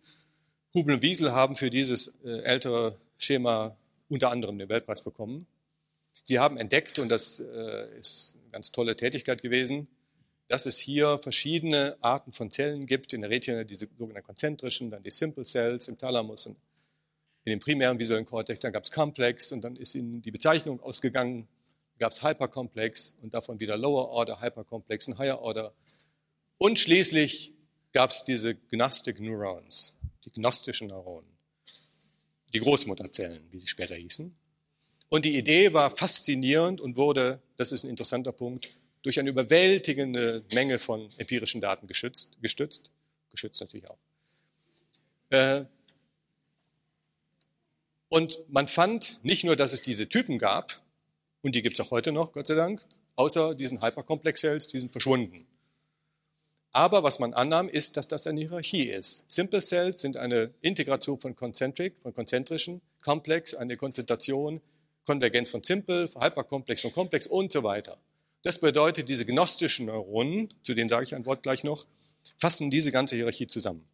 Hubel und Wiesel haben für dieses äh, ältere Schema unter anderem den Weltpreis bekommen. Sie haben entdeckt, und das äh, ist eine ganz tolle Tätigkeit gewesen, dass es hier verschiedene Arten von Zellen gibt. In der Retina diese sogenannten konzentrischen, dann die Simple Cells im Thalamus und in dem primären visuellen Kortex. Dann gab es Complex und dann ist ihnen die Bezeichnung ausgegangen gab es Hyperkomplex und davon wieder Lower Order, Hyperkomplex und Higher Order. Und schließlich gab es diese Gnostic Neurons, die gnostischen Neuronen, die Großmutterzellen, wie sie später hießen. Und die Idee war faszinierend und wurde, das ist ein interessanter Punkt, durch eine überwältigende Menge von empirischen Daten geschützt, gestützt, geschützt natürlich auch. Äh, und man fand nicht nur, dass es diese Typen gab, und die gibt es auch heute noch, Gott sei Dank. Außer diesen Hyperkomplex-Cells, die sind verschwunden. Aber was man annahm, ist, dass das eine Hierarchie ist. Simple Cells sind eine Integration von Concentric, von konzentrischen, Komplex, eine Konzentration, Konvergenz von Simple, Hyperkomplex von Komplex und so weiter. Das bedeutet, diese gnostischen Neuronen, zu denen sage ich ein Wort gleich noch, fassen diese ganze Hierarchie zusammen.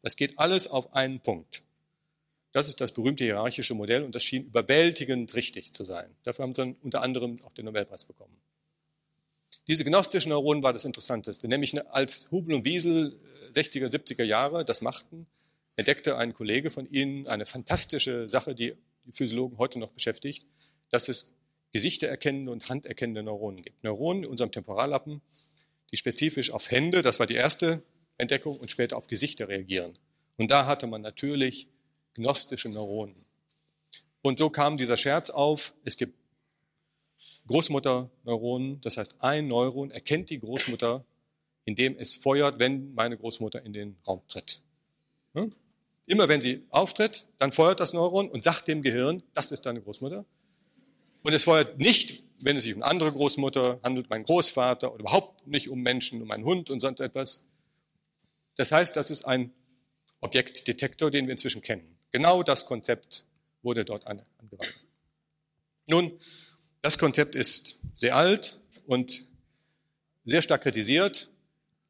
Das geht alles auf einen Punkt. Das ist das berühmte hierarchische Modell und das schien überwältigend richtig zu sein. Dafür haben sie unter anderem auch den Nobelpreis bekommen. Diese gnostischen Neuronen war das Interessanteste, nämlich als Hubel und Wiesel 60er, 70er Jahre das machten, entdeckte ein Kollege von ihnen eine fantastische Sache, die die Physiologen heute noch beschäftigt, dass es gesichtererkennende und handerkennende Neuronen gibt. Neuronen in unserem Temporallappen, die spezifisch auf Hände, das war die erste Entdeckung, und später auf Gesichter reagieren. Und da hatte man natürlich gnostische Neuronen. Und so kam dieser Scherz auf, es gibt Großmutterneuronen, das heißt ein Neuron erkennt die Großmutter, indem es feuert, wenn meine Großmutter in den Raum tritt. Hm? Immer wenn sie auftritt, dann feuert das Neuron und sagt dem Gehirn, das ist deine Großmutter. Und es feuert nicht, wenn es sich um eine andere Großmutter handelt, mein Großvater oder überhaupt nicht um Menschen, um einen Hund und sonst etwas. Das heißt, das ist ein Objektdetektor, den wir inzwischen kennen. Genau das Konzept wurde dort angewandt. Nun, das Konzept ist sehr alt und sehr stark kritisiert,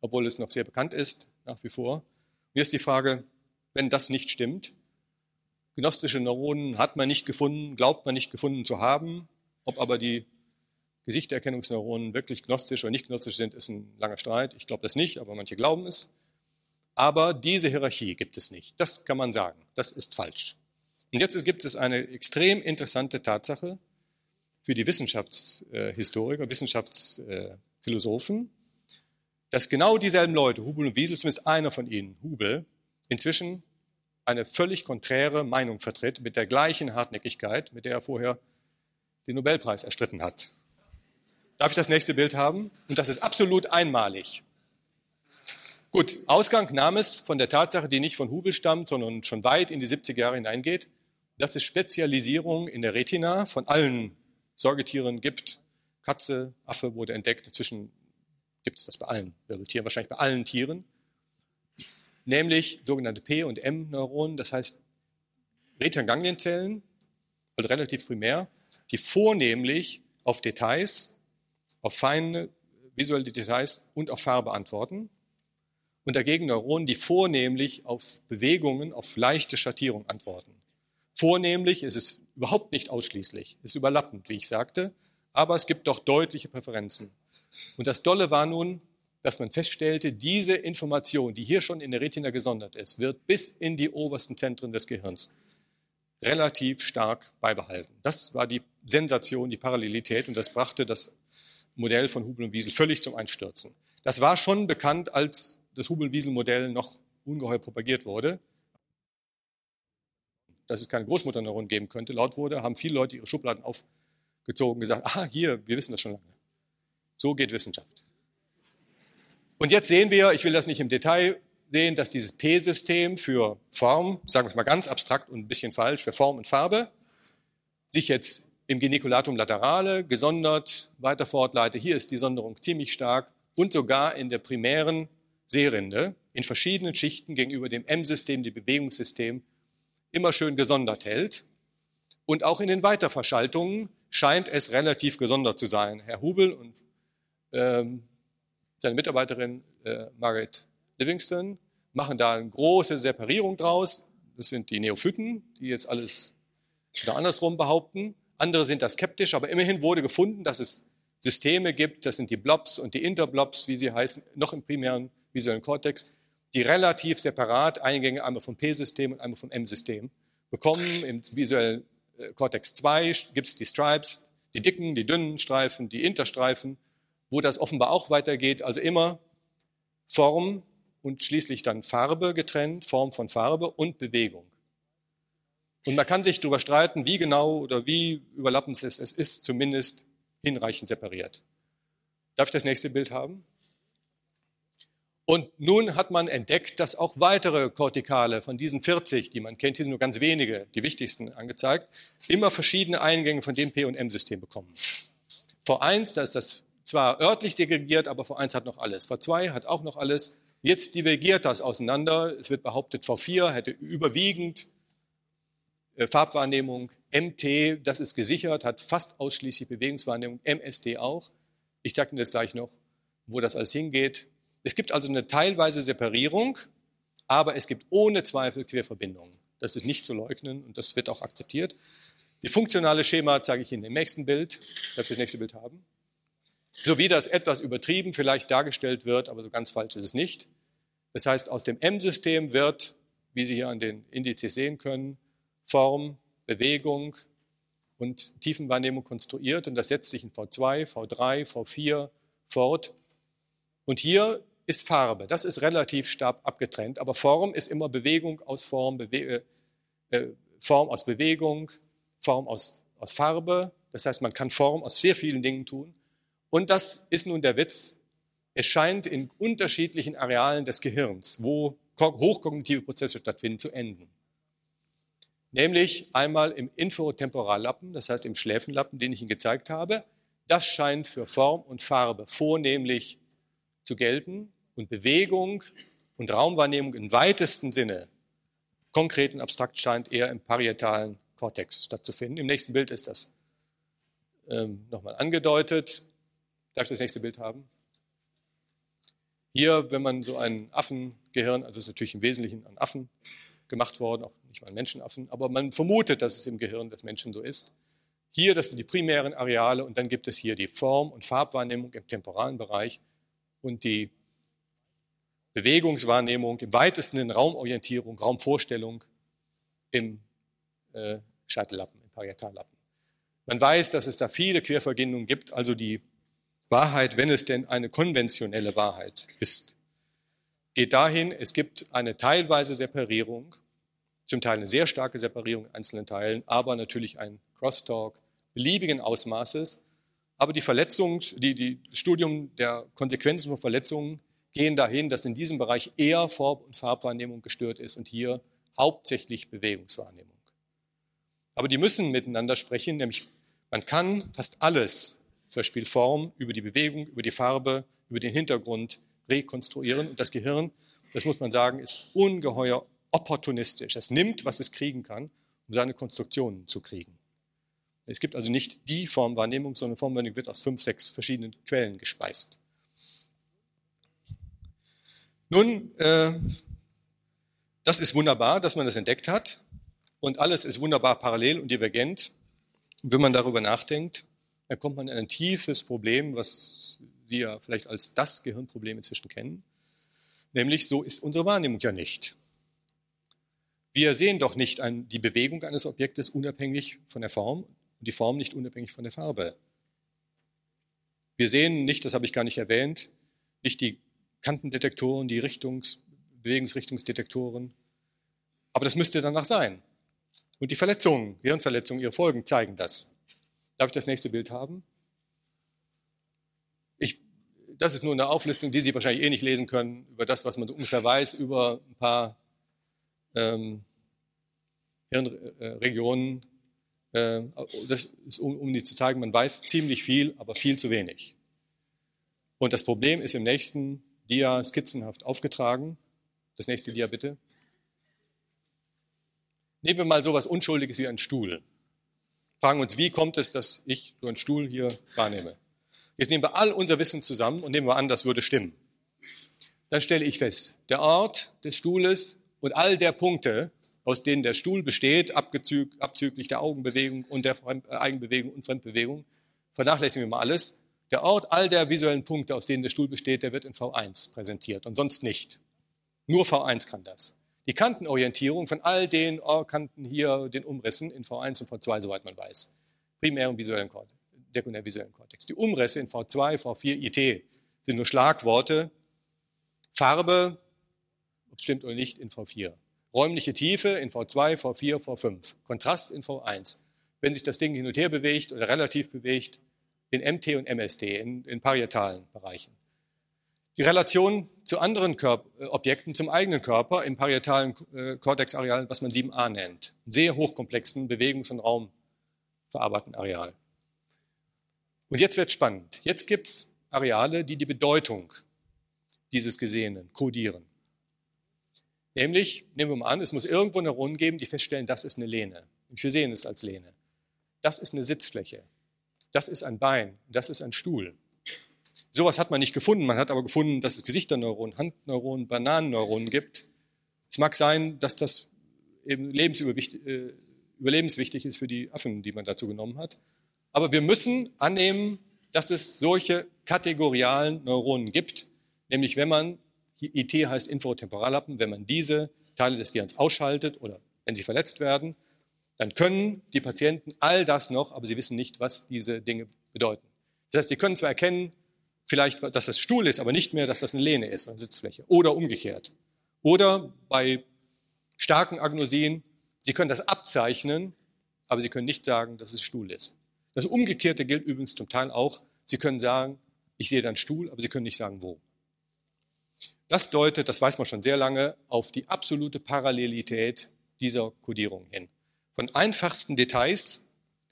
obwohl es noch sehr bekannt ist, nach wie vor. Mir ist die Frage, wenn das nicht stimmt, gnostische Neuronen hat man nicht gefunden, glaubt man nicht gefunden zu haben, ob aber die Gesichterkennungsneuronen wirklich gnostisch oder nicht gnostisch sind, ist ein langer Streit. Ich glaube das nicht, aber manche glauben es. Aber diese Hierarchie gibt es nicht. Das kann man sagen. Das ist falsch. Und jetzt gibt es eine extrem interessante Tatsache, für die Wissenschaftshistoriker, Wissenschaftsphilosophen, dass genau dieselben Leute, Hubel und Wiesel, zumindest einer von ihnen, Hubel, inzwischen eine völlig konträre Meinung vertritt, mit der gleichen Hartnäckigkeit, mit der er vorher den Nobelpreis erstritten hat. Darf ich das nächste Bild haben? Und das ist absolut einmalig. Gut, Ausgang nahm es von der Tatsache, die nicht von Hubel stammt, sondern schon weit in die 70er Jahre hineingeht. Das ist Spezialisierung in der Retina von allen Säugetieren gibt. Katze, Affe wurde entdeckt. Inzwischen gibt es das bei allen Wirbeltieren, wahrscheinlich bei allen Tieren. Nämlich sogenannte P- und M-Neuronen, das heißt Retinoganglienzellen, also relativ primär, die vornehmlich auf Details, auf feine visuelle Details und auf Farbe antworten. Und dagegen Neuronen, die vornehmlich auf Bewegungen, auf leichte Schattierung antworten. Vornehmlich ist es überhaupt nicht ausschließlich, ist überlappend, wie ich sagte, aber es gibt doch deutliche Präferenzen. Und das Dolle war nun, dass man feststellte, diese Information, die hier schon in der Retina gesondert ist, wird bis in die obersten Zentren des Gehirns relativ stark beibehalten. Das war die Sensation, die Parallelität und das brachte das Modell von Hubel und Wiesel völlig zum Einstürzen. Das war schon bekannt, als das Hubel-Wiesel-Modell noch ungeheuer propagiert wurde dass es keine Großmutterneuronen geben könnte, laut wurde, haben viele Leute ihre Schubladen aufgezogen und gesagt, aha, hier, wir wissen das schon lange. So geht Wissenschaft. Und jetzt sehen wir, ich will das nicht im Detail sehen, dass dieses P-System für Form, sagen wir es mal ganz abstrakt und ein bisschen falsch, für Form und Farbe, sich jetzt im Geniculatum laterale gesondert weiter fortleite. Hier ist die Sonderung ziemlich stark und sogar in der primären Seerinde in verschiedenen Schichten gegenüber dem M-System, dem Bewegungssystem immer schön gesondert hält. Und auch in den Weiterverschaltungen scheint es relativ gesondert zu sein. Herr Hubel und ähm, seine Mitarbeiterin äh, Margaret Livingston machen da eine große Separierung draus. Das sind die Neophyten, die jetzt alles wieder andersrum behaupten. Andere sind da skeptisch, aber immerhin wurde gefunden, dass es Systeme gibt, das sind die Blobs und die Interblobs, wie sie heißen, noch im primären visuellen Kortex, die relativ separat Eingänge einmal vom P-System und einmal vom M-System bekommen. Im visuellen äh, Cortex 2 gibt es die Stripes, die dicken, die dünnen Streifen, die Interstreifen, wo das offenbar auch weitergeht. Also immer Form und schließlich dann Farbe getrennt, Form von Farbe und Bewegung. Und man kann sich darüber streiten, wie genau oder wie überlappend es ist. Es ist zumindest hinreichend separiert. Darf ich das nächste Bild haben? Und nun hat man entdeckt, dass auch weitere Kortikale von diesen 40, die man kennt, hier sind nur ganz wenige, die wichtigsten angezeigt, immer verschiedene Eingänge von dem P- und M-System bekommen. V1, da ist das zwar örtlich segregiert, aber V1 hat noch alles. V2 hat auch noch alles. Jetzt divergiert das auseinander. Es wird behauptet, V4 hätte überwiegend äh, Farbwahrnehmung. MT, das ist gesichert, hat fast ausschließlich Bewegungswahrnehmung. MSD auch. Ich zeige Ihnen das gleich noch, wo das alles hingeht. Es gibt also eine teilweise Separierung, aber es gibt ohne Zweifel Querverbindungen. Das ist nicht zu leugnen und das wird auch akzeptiert. Die funktionale Schema zeige ich Ihnen im nächsten Bild. Darf ich das nächste Bild haben? So wie das etwas übertrieben vielleicht dargestellt wird, aber so ganz falsch ist es nicht. Das heißt, aus dem M-System wird, wie Sie hier an den Indizes sehen können, Form, Bewegung und Tiefenwahrnehmung konstruiert und das setzt sich in V2, V3, V4 fort. Und hier ist Farbe. Das ist relativ stark abgetrennt, aber Form ist immer Bewegung aus Form, Bewe äh, äh, Form aus Bewegung, Form aus, aus Farbe. Das heißt, man kann Form aus sehr vielen Dingen tun. Und das ist nun der Witz. Es scheint in unterschiedlichen Arealen des Gehirns, wo hochkognitive Prozesse stattfinden, zu enden. Nämlich einmal im Infotemporallappen, das heißt im Schläfenlappen, den ich Ihnen gezeigt habe. Das scheint für Form und Farbe vornehmlich zu gelten und Bewegung und Raumwahrnehmung im weitesten Sinne, konkret und abstrakt, scheint eher im parietalen Kortex stattzufinden. Im nächsten Bild ist das ähm, nochmal angedeutet. Darf ich das nächste Bild haben? Hier, wenn man so ein Affengehirn, also ist natürlich im Wesentlichen an Affen gemacht worden, auch nicht mal an Menschenaffen, aber man vermutet, dass es im Gehirn des Menschen so ist. Hier, das sind die primären Areale und dann gibt es hier die Form- und Farbwahrnehmung im temporalen Bereich und die Bewegungswahrnehmung im weitesten in Raumorientierung, Raumvorstellung im äh, Scheitellappen, im Parietallappen. Man weiß, dass es da viele Querverbindungen gibt, also die Wahrheit, wenn es denn eine konventionelle Wahrheit ist, geht dahin, es gibt eine teilweise Separierung, zum Teil eine sehr starke Separierung in einzelnen Teilen, aber natürlich ein Crosstalk beliebigen Ausmaßes. Aber die Verletzung, die, die Studium der Konsequenzen von Verletzungen gehen dahin, dass in diesem Bereich eher Form- und Farbwahrnehmung gestört ist und hier hauptsächlich Bewegungswahrnehmung. Aber die müssen miteinander sprechen, nämlich man kann fast alles, zum Beispiel Form, über die Bewegung, über die Farbe, über den Hintergrund rekonstruieren. Und das Gehirn, das muss man sagen, ist ungeheuer opportunistisch. Es nimmt, was es kriegen kann, um seine Konstruktionen zu kriegen. Es gibt also nicht die Formwahrnehmung, sondern Formwahrnehmung wird aus fünf, sechs verschiedenen Quellen gespeist. Nun, äh, das ist wunderbar, dass man das entdeckt hat und alles ist wunderbar parallel und divergent. Und wenn man darüber nachdenkt, dann kommt man in ein tiefes Problem, was wir vielleicht als das Gehirnproblem inzwischen kennen. Nämlich, so ist unsere Wahrnehmung ja nicht. Wir sehen doch nicht ein, die Bewegung eines Objektes unabhängig von der Form und die Form nicht unabhängig von der Farbe. Wir sehen nicht, das habe ich gar nicht erwähnt, nicht die Kantendetektoren, die Richtungs-, Bewegungsrichtungsdetektoren. Aber das müsste danach sein. Und die Verletzungen, Hirnverletzungen, ihre Folgen zeigen das. Darf ich das nächste Bild haben? Ich, das ist nur eine Auflistung, die Sie wahrscheinlich eh nicht lesen können, über das, was man so ungefähr weiß, über ein paar ähm, Hirnregionen. Äh, das ist, um, um die zu zeigen, man weiß ziemlich viel, aber viel zu wenig. Und das Problem ist im nächsten Dia skizzenhaft aufgetragen. Das nächste Dia bitte. Nehmen wir mal so etwas Unschuldiges wie einen Stuhl. Fragen uns, wie kommt es, dass ich so einen Stuhl hier wahrnehme? Jetzt nehmen wir all unser Wissen zusammen und nehmen wir an, das würde stimmen. Dann stelle ich fest, der Ort des Stuhles und all der Punkte, aus denen der Stuhl besteht, abzüglich der Augenbewegung und der äh, Eigenbewegung und Fremdbewegung, vernachlässigen wir mal alles, der Ort all der visuellen Punkte, aus denen der Stuhl besteht, der wird in V1 präsentiert und sonst nicht. Nur V1 kann das. Die Kantenorientierung von all den Kanten hier, den Umrissen in V1 und V2, soweit man weiß. Primären visuellen Kortex, sekundär visuellen Kortex. Die Umrisse in V2, V4, IT sind nur Schlagworte. Farbe, ob es stimmt oder nicht, in V4. Räumliche Tiefe in V2, V4, V5. Kontrast in V1. Wenn sich das Ding hin und her bewegt oder relativ bewegt, in MT und MST, in, in parietalen Bereichen. Die Relation zu anderen Körper, äh, Objekten, zum eigenen Körper im parietalen äh, was man 7a nennt. Sehr hochkomplexen Bewegungs- und Raumverarbeitenden Areal. Und jetzt wird spannend. Jetzt gibt's Areale, die die Bedeutung dieses Gesehenen kodieren. Nämlich, nehmen wir mal an, es muss irgendwo Neuronen geben, die feststellen, das ist eine Lehne. Und wir sehen es als Lehne. Das ist eine Sitzfläche das ist ein Bein, das ist ein Stuhl. Sowas hat man nicht gefunden. Man hat aber gefunden, dass es Gesichterneuronen, Handneuronen, Bananenneuronen gibt. Es mag sein, dass das eben äh, überlebenswichtig ist für die Affen, die man dazu genommen hat. Aber wir müssen annehmen, dass es solche kategorialen Neuronen gibt, nämlich wenn man, IT heißt Infotemporallappen, wenn man diese Teile des Gehirns ausschaltet oder wenn sie verletzt werden, dann können die Patienten all das noch, aber sie wissen nicht, was diese Dinge bedeuten. Das heißt, sie können zwar erkennen, vielleicht, dass das Stuhl ist, aber nicht mehr, dass das eine Lehne ist, eine Sitzfläche. Oder umgekehrt. Oder bei starken Agnosien, sie können das abzeichnen, aber sie können nicht sagen, dass es Stuhl ist. Das Umgekehrte gilt übrigens zum Teil auch. Sie können sagen, ich sehe dann Stuhl, aber sie können nicht sagen, wo. Das deutet, das weiß man schon sehr lange, auf die absolute Parallelität dieser Kodierung hin. Von einfachsten Details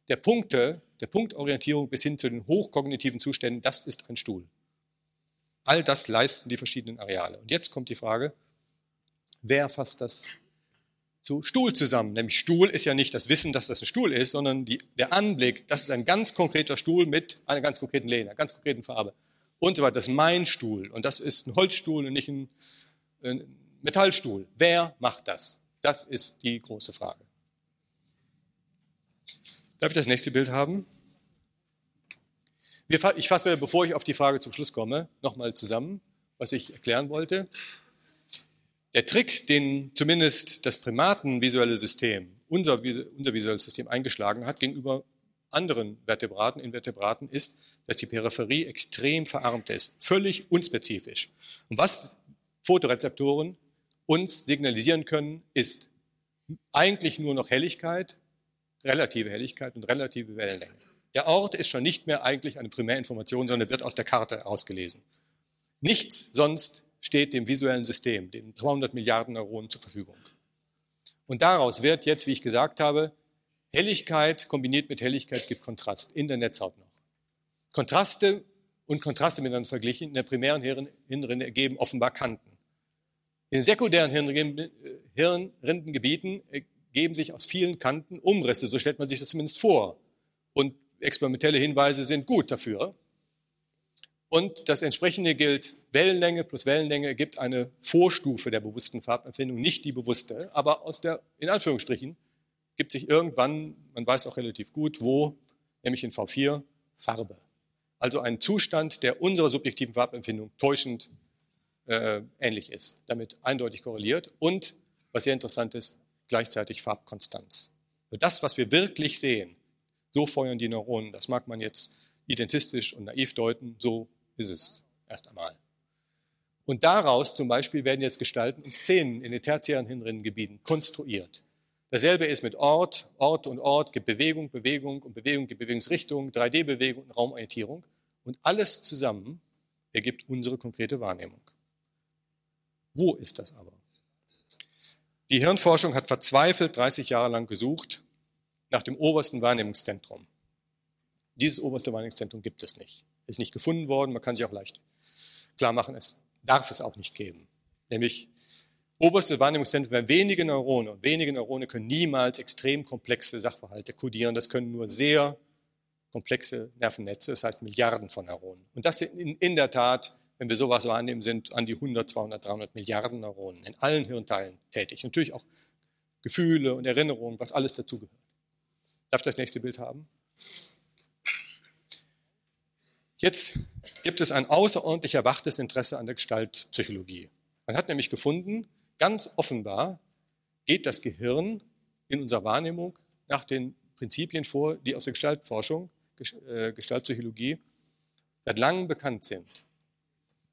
der Punkte, der Punktorientierung bis hin zu den hochkognitiven Zuständen, das ist ein Stuhl. All das leisten die verschiedenen Areale. Und jetzt kommt die Frage, wer fasst das zu Stuhl zusammen? Nämlich Stuhl ist ja nicht das Wissen, dass das ein Stuhl ist, sondern die, der Anblick, das ist ein ganz konkreter Stuhl mit einer ganz konkreten Lehne, einer ganz konkreten Farbe und so weiter. Das ist mein Stuhl und das ist ein Holzstuhl und nicht ein, ein Metallstuhl. Wer macht das? Das ist die große Frage. Darf ich das nächste Bild haben? Ich fasse, bevor ich auf die Frage zum Schluss komme, nochmal zusammen, was ich erklären wollte. Der Trick, den zumindest das primatenvisuelle System, unser, unser visuelles System eingeschlagen hat gegenüber anderen Vertebraten, Invertebraten, ist, dass die Peripherie extrem verarmt ist, völlig unspezifisch. Und was Fotorezeptoren uns signalisieren können, ist eigentlich nur noch Helligkeit, relative Helligkeit und relative Wellenlänge. Der Ort ist schon nicht mehr eigentlich eine Primärinformation, sondern wird aus der Karte ausgelesen. Nichts sonst steht dem visuellen System, den 300 Milliarden Neuronen zur Verfügung. Und daraus wird jetzt, wie ich gesagt habe, Helligkeit kombiniert mit Helligkeit gibt Kontrast in der Netzhaut noch. Kontraste und Kontraste miteinander verglichen in der primären Hirnrinde ergeben offenbar Kanten. In sekundären Hirnrindengebieten ergeben sich aus vielen Kanten Umrisse, so stellt man sich das zumindest vor. Und experimentelle Hinweise sind gut dafür. Und das entsprechende gilt, Wellenlänge plus Wellenlänge ergibt eine Vorstufe der bewussten Farbempfindung, nicht die bewusste, aber aus der, in Anführungsstrichen, gibt sich irgendwann, man weiß auch relativ gut, wo, nämlich in V4, Farbe. Also ein Zustand, der unserer subjektiven Farbempfindung täuschend äh, ähnlich ist, damit eindeutig korreliert und, was sehr interessant ist, gleichzeitig Farbkonstanz. Für das, was wir wirklich sehen, so feuern die Neuronen. Das mag man jetzt identistisch und naiv deuten, so ist es erst einmal. Und daraus zum Beispiel werden jetzt Gestalten und Szenen in den tertiären Hirnrinnengebieten konstruiert. Dasselbe ist mit Ort, Ort und Ort gibt Bewegung, Bewegung und Bewegung gibt Bewegungsrichtung, 3D-Bewegung und Raumorientierung. Und alles zusammen ergibt unsere konkrete Wahrnehmung. Wo ist das aber? Die Hirnforschung hat verzweifelt 30 Jahre lang gesucht nach dem obersten Wahrnehmungszentrum. Dieses oberste Wahrnehmungszentrum gibt es nicht. Ist nicht gefunden worden. Man kann sich auch leicht klar machen, es darf es auch nicht geben. Nämlich oberste Wahrnehmungszentrum, weil wenige Neurone und wenige Neurone können niemals extrem komplexe Sachverhalte kodieren. Das können nur sehr komplexe Nervennetze, das heißt Milliarden von Neuronen. Und das sind in, in der Tat, wenn wir sowas wahrnehmen, sind an die 100, 200, 300 Milliarden Neuronen in allen Hirnteilen tätig. Natürlich auch Gefühle und Erinnerungen, was alles dazugehört. Darf das nächste Bild haben? Jetzt gibt es ein außerordentlich erwachtes Interesse an der Gestaltpsychologie. Man hat nämlich gefunden, Ganz offenbar geht das Gehirn in unserer Wahrnehmung nach den Prinzipien vor, die aus der Gestaltforschung, äh, Gestaltpsychologie seit langem bekannt sind.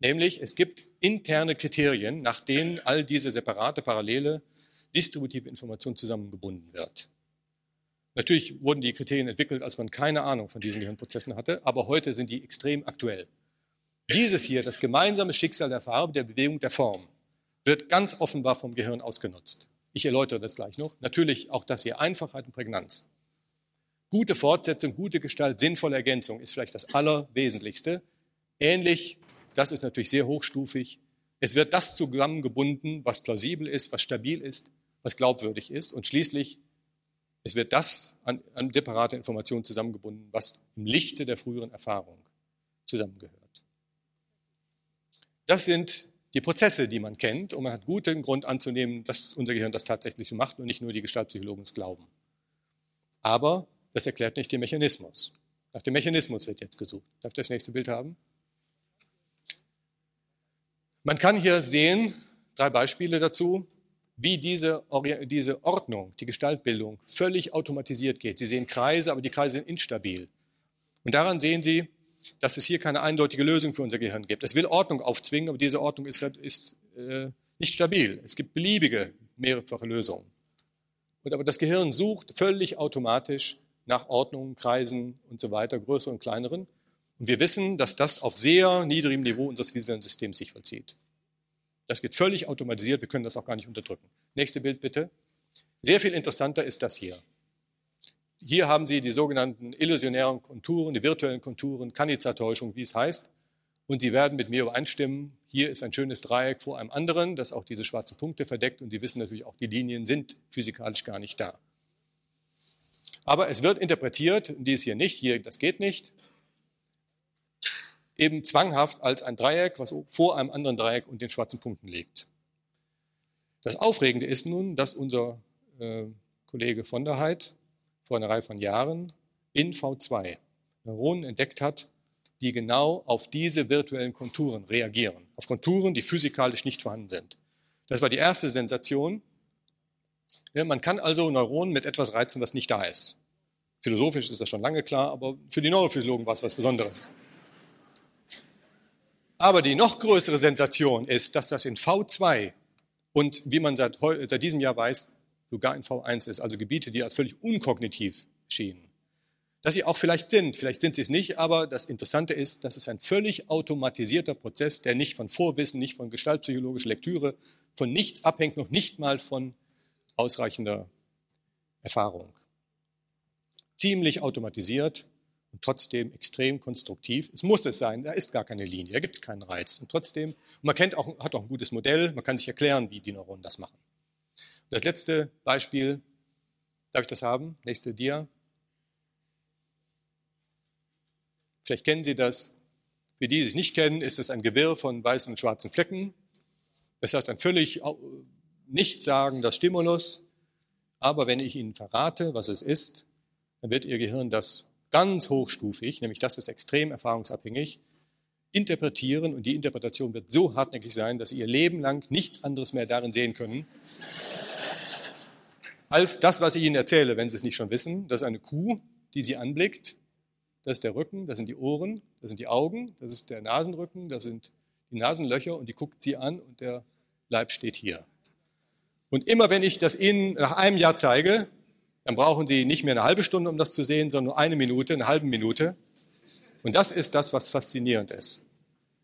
Nämlich, es gibt interne Kriterien, nach denen all diese separate, parallele, distributive Information zusammengebunden wird. Natürlich wurden die Kriterien entwickelt, als man keine Ahnung von diesen Gehirnprozessen hatte, aber heute sind die extrem aktuell. Dieses hier, das gemeinsame Schicksal der Farbe, der Bewegung, der Form, wird ganz offenbar vom Gehirn ausgenutzt. Ich erläutere das gleich noch. Natürlich auch das hier, Einfachheit und Prägnanz. Gute Fortsetzung, gute Gestalt, sinnvolle Ergänzung ist vielleicht das Allerwesentlichste. Ähnlich, das ist natürlich sehr hochstufig. Es wird das zusammengebunden, was plausibel ist, was stabil ist, was glaubwürdig ist. Und schließlich, es wird das an, an separate Informationen zusammengebunden, was im Lichte der früheren Erfahrung zusammengehört. Das sind die Prozesse, die man kennt, und man hat guten Grund anzunehmen, dass unser Gehirn das tatsächlich so macht und nicht nur die Gestaltpsychologen es glauben. Aber das erklärt nicht den Mechanismus. Nach dem Mechanismus wird jetzt gesucht. Darf ich das nächste Bild haben? Man kann hier sehen, drei Beispiele dazu, wie diese, diese Ordnung, die Gestaltbildung völlig automatisiert geht. Sie sehen Kreise, aber die Kreise sind instabil. Und daran sehen Sie, dass es hier keine eindeutige Lösung für unser Gehirn gibt. Es will Ordnung aufzwingen, aber diese Ordnung ist, ist äh, nicht stabil. Es gibt beliebige mehrfache Lösungen. Und aber das Gehirn sucht völlig automatisch nach Ordnungen, Kreisen und so weiter, größeren und kleineren. Und wir wissen, dass das auf sehr niedrigem Niveau unseres visuellen Systems sich vollzieht. Das geht völlig automatisiert, wir können das auch gar nicht unterdrücken. Nächste Bild bitte. Sehr viel interessanter ist das hier. Hier haben Sie die sogenannten illusionären Konturen, die virtuellen Konturen, Kanizertäuschung, wie es heißt. Und Sie werden mit mir übereinstimmen, hier ist ein schönes Dreieck vor einem anderen, das auch diese schwarzen Punkte verdeckt. Und Sie wissen natürlich auch, die Linien sind physikalisch gar nicht da. Aber es wird interpretiert, dies hier nicht, hier, das geht nicht, eben zwanghaft als ein Dreieck, was vor einem anderen Dreieck und den schwarzen Punkten liegt. Das Aufregende ist nun, dass unser äh, Kollege von der Heid vor einer Reihe von Jahren in V2 Neuronen entdeckt hat, die genau auf diese virtuellen Konturen reagieren, auf Konturen, die physikalisch nicht vorhanden sind. Das war die erste Sensation. Ja, man kann also Neuronen mit etwas reizen, was nicht da ist. Philosophisch ist das schon lange klar, aber für die Neurophysiologen war es was Besonderes. Aber die noch größere Sensation ist, dass das in V2 und wie man seit, seit diesem Jahr weiß, sogar in V1 ist, also Gebiete, die als völlig unkognitiv schienen. Dass sie auch vielleicht sind, vielleicht sind sie es nicht, aber das Interessante ist, dass es ein völlig automatisierter Prozess, der nicht von Vorwissen, nicht von gestaltpsychologischer Lektüre, von nichts abhängt, noch nicht mal von ausreichender Erfahrung. Ziemlich automatisiert und trotzdem extrem konstruktiv. Es muss es sein, da ist gar keine Linie, da gibt es keinen Reiz. Und trotzdem, man kennt auch, hat auch ein gutes Modell, man kann sich erklären, wie die Neuronen das machen. Das letzte Beispiel, darf ich das haben? Nächste Dia. Vielleicht kennen Sie das. Für die, die es nicht kennen, ist es ein Gewirr von weißen und schwarzen Flecken. Das heißt ein völlig nichtssagender Stimulus. Aber wenn ich Ihnen verrate, was es ist, dann wird Ihr Gehirn das ganz hochstufig, nämlich das ist extrem erfahrungsabhängig, interpretieren und die Interpretation wird so hartnäckig sein, dass Sie Ihr Leben lang nichts anderes mehr darin sehen können, als das, was ich Ihnen erzähle, wenn Sie es nicht schon wissen. Das ist eine Kuh, die Sie anblickt. Das ist der Rücken, das sind die Ohren, das sind die Augen, das ist der Nasenrücken, das sind die Nasenlöcher und die guckt sie an und der Leib steht hier. Und immer wenn ich das Ihnen nach einem Jahr zeige, dann brauchen Sie nicht mehr eine halbe Stunde, um das zu sehen, sondern nur eine Minute, eine halbe Minute. Und das ist das, was faszinierend ist.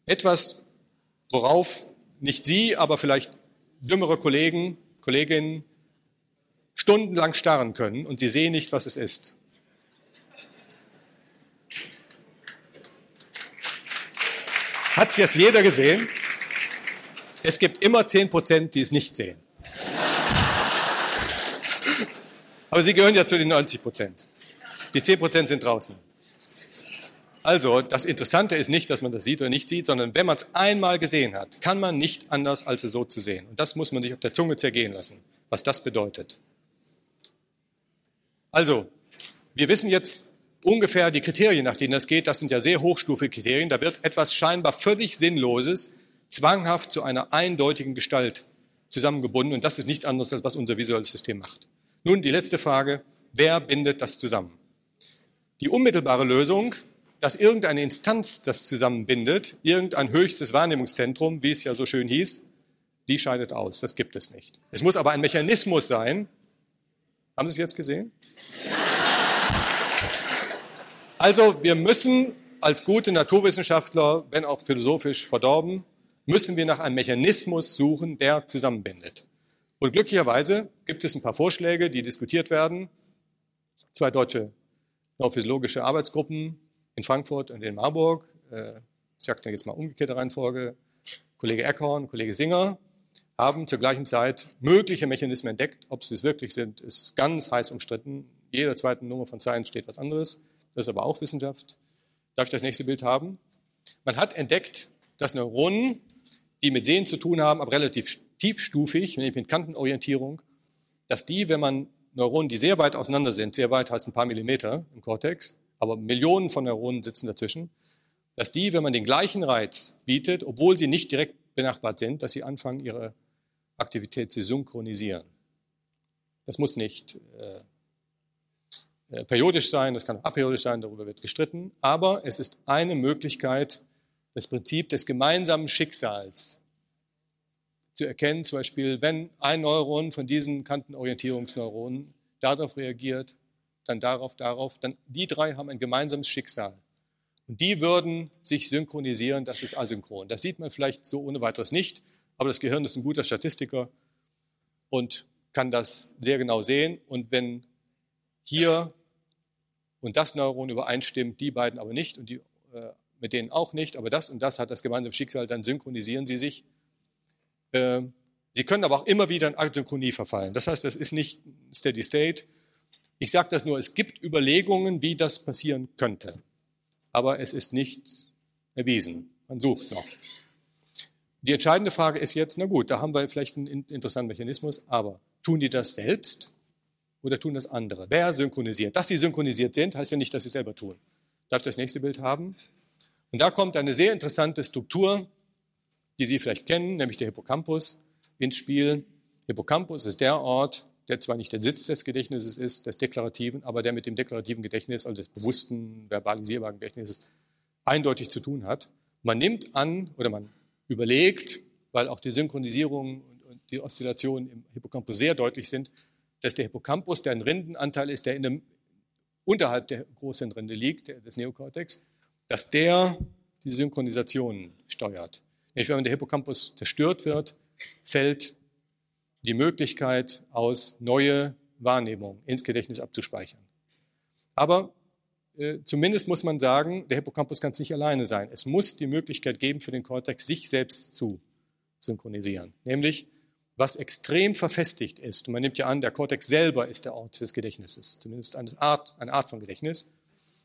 Etwas, worauf nicht Sie, aber vielleicht dümmere Kollegen, Kolleginnen stundenlang starren können und sie sehen nicht, was es ist. Hat es jetzt jeder gesehen? Es gibt immer 10 Prozent, die es nicht sehen. Aber sie gehören ja zu den 90 Prozent. Die 10 Prozent sind draußen. Also, das Interessante ist nicht, dass man das sieht oder nicht sieht, sondern wenn man es einmal gesehen hat, kann man nicht anders, als es so zu sehen. Und das muss man sich auf der Zunge zergehen lassen, was das bedeutet. Also, wir wissen jetzt ungefähr die Kriterien, nach denen das geht. Das sind ja sehr hochstufige Kriterien. Da wird etwas scheinbar völlig Sinnloses zwanghaft zu einer eindeutigen Gestalt zusammengebunden. Und das ist nichts anderes, als was unser visuelles System macht. Nun die letzte Frage. Wer bindet das zusammen? Die unmittelbare Lösung, dass irgendeine Instanz das zusammenbindet, irgendein höchstes Wahrnehmungszentrum, wie es ja so schön hieß, die scheidet aus. Das gibt es nicht. Es muss aber ein Mechanismus sein. Haben Sie es jetzt gesehen? [laughs] Also wir müssen als gute Naturwissenschaftler, wenn auch philosophisch verdorben, müssen wir nach einem Mechanismus suchen, der zusammenbindet. Und glücklicherweise gibt es ein paar Vorschläge, die diskutiert werden. Zwei deutsche neurophysiologische Arbeitsgruppen in Frankfurt und in Marburg. Äh, ich sage dann jetzt mal umgekehrte Reihenfolge. Kollege Eckhorn, Kollege Singer haben zur gleichen Zeit mögliche Mechanismen entdeckt. Ob sie es wirklich sind, ist ganz heiß umstritten. Jeder zweiten Nummer von Science steht was anderes. Das ist aber auch Wissenschaft. Darf ich das nächste Bild haben? Man hat entdeckt, dass Neuronen, die mit Sehen zu tun haben, aber relativ tiefstufig, nämlich mit Kantenorientierung, dass die, wenn man Neuronen, die sehr weit auseinander sind, sehr weit heißt ein paar Millimeter im Kortex, aber Millionen von Neuronen sitzen dazwischen, dass die, wenn man den gleichen Reiz bietet, obwohl sie nicht direkt benachbart sind, dass sie anfangen, ihre Aktivität zu synchronisieren. Das muss nicht äh, äh, periodisch sein, das kann auch aperiodisch sein, darüber wird gestritten, aber es ist eine Möglichkeit, das Prinzip des gemeinsamen Schicksals zu erkennen, zum Beispiel, wenn ein Neuron von diesen Kantenorientierungsneuronen darauf reagiert, dann darauf, darauf, dann die drei haben ein gemeinsames Schicksal. Und die würden sich synchronisieren, das ist asynchron. Das sieht man vielleicht so ohne weiteres nicht, aber das Gehirn ist ein guter Statistiker und kann das sehr genau sehen. Und wenn hier und das Neuron übereinstimmt, die beiden aber nicht und die, äh, mit denen auch nicht, aber das und das hat das gemeinsame Schicksal, dann synchronisieren sie sich. Äh, sie können aber auch immer wieder in Asynchronie verfallen. Das heißt, das ist nicht Steady State. Ich sage das nur, es gibt Überlegungen, wie das passieren könnte. Aber es ist nicht erwiesen. Man sucht noch. Die entscheidende Frage ist jetzt, na gut, da haben wir vielleicht einen interessanten Mechanismus, aber tun die das selbst oder tun das andere? Wer synchronisiert? Dass sie synchronisiert sind, heißt ja nicht, dass sie selber tun. Darf ich das nächste Bild haben? Und da kommt eine sehr interessante Struktur, die Sie vielleicht kennen, nämlich der Hippocampus ins Spiel. Hippocampus ist der Ort, der zwar nicht der Sitz des Gedächtnisses ist, des Deklarativen, aber der mit dem deklarativen Gedächtnis, also des bewussten, verbalisierbaren Gedächtnisses, eindeutig zu tun hat. Man nimmt an oder man überlegt, weil auch die Synchronisierung und die Oszillationen im Hippocampus sehr deutlich sind, dass der Hippocampus, der ein Rindenanteil ist, der in dem, unterhalb der Großhirnrinde liegt, der, des Neokortex, dass der die Synchronisation steuert. Nämlich wenn der Hippocampus zerstört wird, fällt die Möglichkeit aus, neue Wahrnehmungen ins Gedächtnis abzuspeichern. Aber äh, zumindest muss man sagen, der Hippocampus kann es nicht alleine sein. Es muss die Möglichkeit geben für den Kortex, sich selbst zu synchronisieren. Nämlich, was extrem verfestigt ist. Und man nimmt ja an, der Kortex selber ist der Ort des Gedächtnisses, zumindest eine Art, eine Art von Gedächtnis.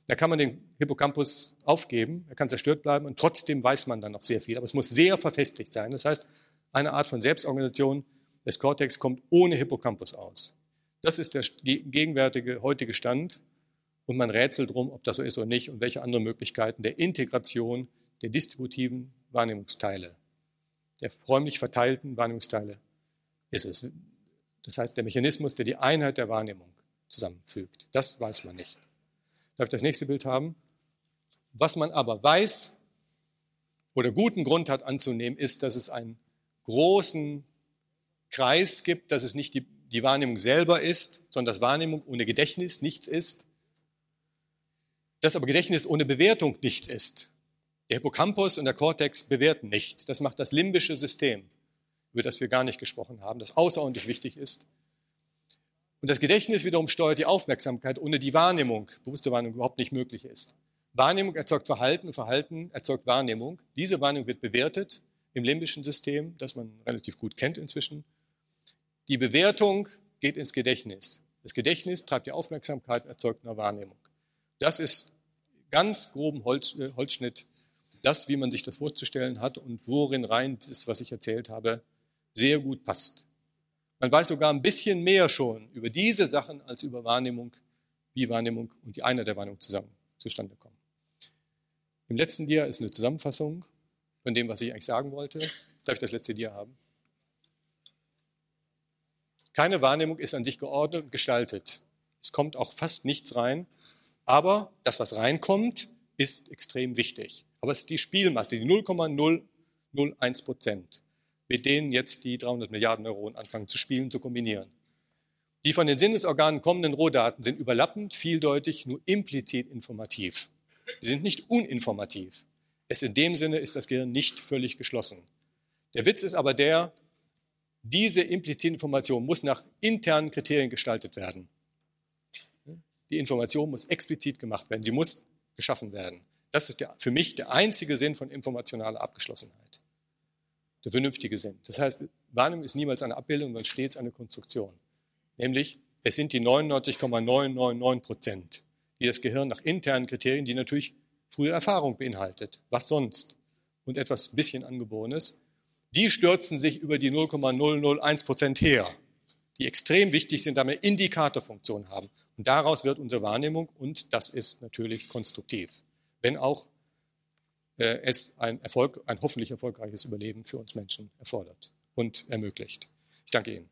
Da kann man den Hippocampus aufgeben, er kann zerstört bleiben und trotzdem weiß man dann noch sehr viel. Aber es muss sehr verfestigt sein. Das heißt, eine Art von Selbstorganisation des Kortex kommt ohne Hippocampus aus. Das ist der gegenwärtige heutige Stand und man rätselt drum, ob das so ist oder nicht und welche anderen Möglichkeiten der Integration der distributiven Wahrnehmungsteile, der räumlich verteilten Wahrnehmungsteile ist es. Das heißt, der Mechanismus, der die Einheit der Wahrnehmung zusammenfügt. Das weiß man nicht. Darf ich das nächste Bild haben? Was man aber weiß oder guten Grund hat anzunehmen, ist, dass es einen großen Kreis gibt, dass es nicht die, die Wahrnehmung selber ist, sondern dass Wahrnehmung ohne Gedächtnis nichts ist, dass aber Gedächtnis ohne Bewertung nichts ist. Der Hippocampus und der Kortex bewerten nicht. Das macht das limbische System, über das wir gar nicht gesprochen haben, das außerordentlich wichtig ist. Und das Gedächtnis wiederum steuert die Aufmerksamkeit, ohne die Wahrnehmung, bewusste Wahrnehmung überhaupt nicht möglich ist. Wahrnehmung erzeugt Verhalten, Verhalten erzeugt Wahrnehmung. Diese Wahrnehmung wird bewertet im limbischen System, das man relativ gut kennt inzwischen. Die Bewertung geht ins Gedächtnis. Das Gedächtnis treibt die Aufmerksamkeit, erzeugt eine Wahrnehmung. Das ist ganz groben Holz, äh, Holzschnitt das, wie man sich das vorzustellen hat und worin rein das, was ich erzählt habe, sehr gut passt. Man weiß sogar ein bisschen mehr schon über diese Sachen als über Wahrnehmung, wie Wahrnehmung und die Einheit der Wahrnehmung zusammen zustande kommen. Im letzten Dia ist eine Zusammenfassung von dem, was ich eigentlich sagen wollte. Darf ich das letzte Dia haben? Keine Wahrnehmung ist an sich geordnet und gestaltet. Es kommt auch fast nichts rein. Aber das, was reinkommt, ist extrem wichtig. Aber es ist die Spielmasse, die 0,001 Prozent, mit denen jetzt die 300 Milliarden Neuronen anfangen zu spielen, zu kombinieren. Die von den Sinnesorganen kommenden Rohdaten sind überlappend, vieldeutig, nur implizit informativ. Sie sind nicht uninformativ. Es in dem Sinne ist das Gehirn nicht völlig geschlossen. Der Witz ist aber der, diese implizite Information muss nach internen Kriterien gestaltet werden. Die Information muss explizit gemacht werden. Sie muss geschaffen werden. Das ist der, für mich der einzige Sinn von informationaler Abgeschlossenheit. Der vernünftige Sinn. Das heißt, Wahrnehmung ist niemals eine Abbildung, sondern stets eine Konstruktion. Nämlich, es sind die 99,999 Prozent, die das Gehirn nach internen Kriterien, die natürlich frühe Erfahrung beinhaltet, was sonst, und etwas bisschen Angeborenes, die stürzen sich über die 0,001 Prozent her, die extrem wichtig sind, da wir Indikatorfunktion haben. Und daraus wird unsere Wahrnehmung und das ist natürlich konstruktiv, wenn auch es ein, Erfolg, ein hoffentlich erfolgreiches Überleben für uns Menschen erfordert und ermöglicht. Ich danke Ihnen.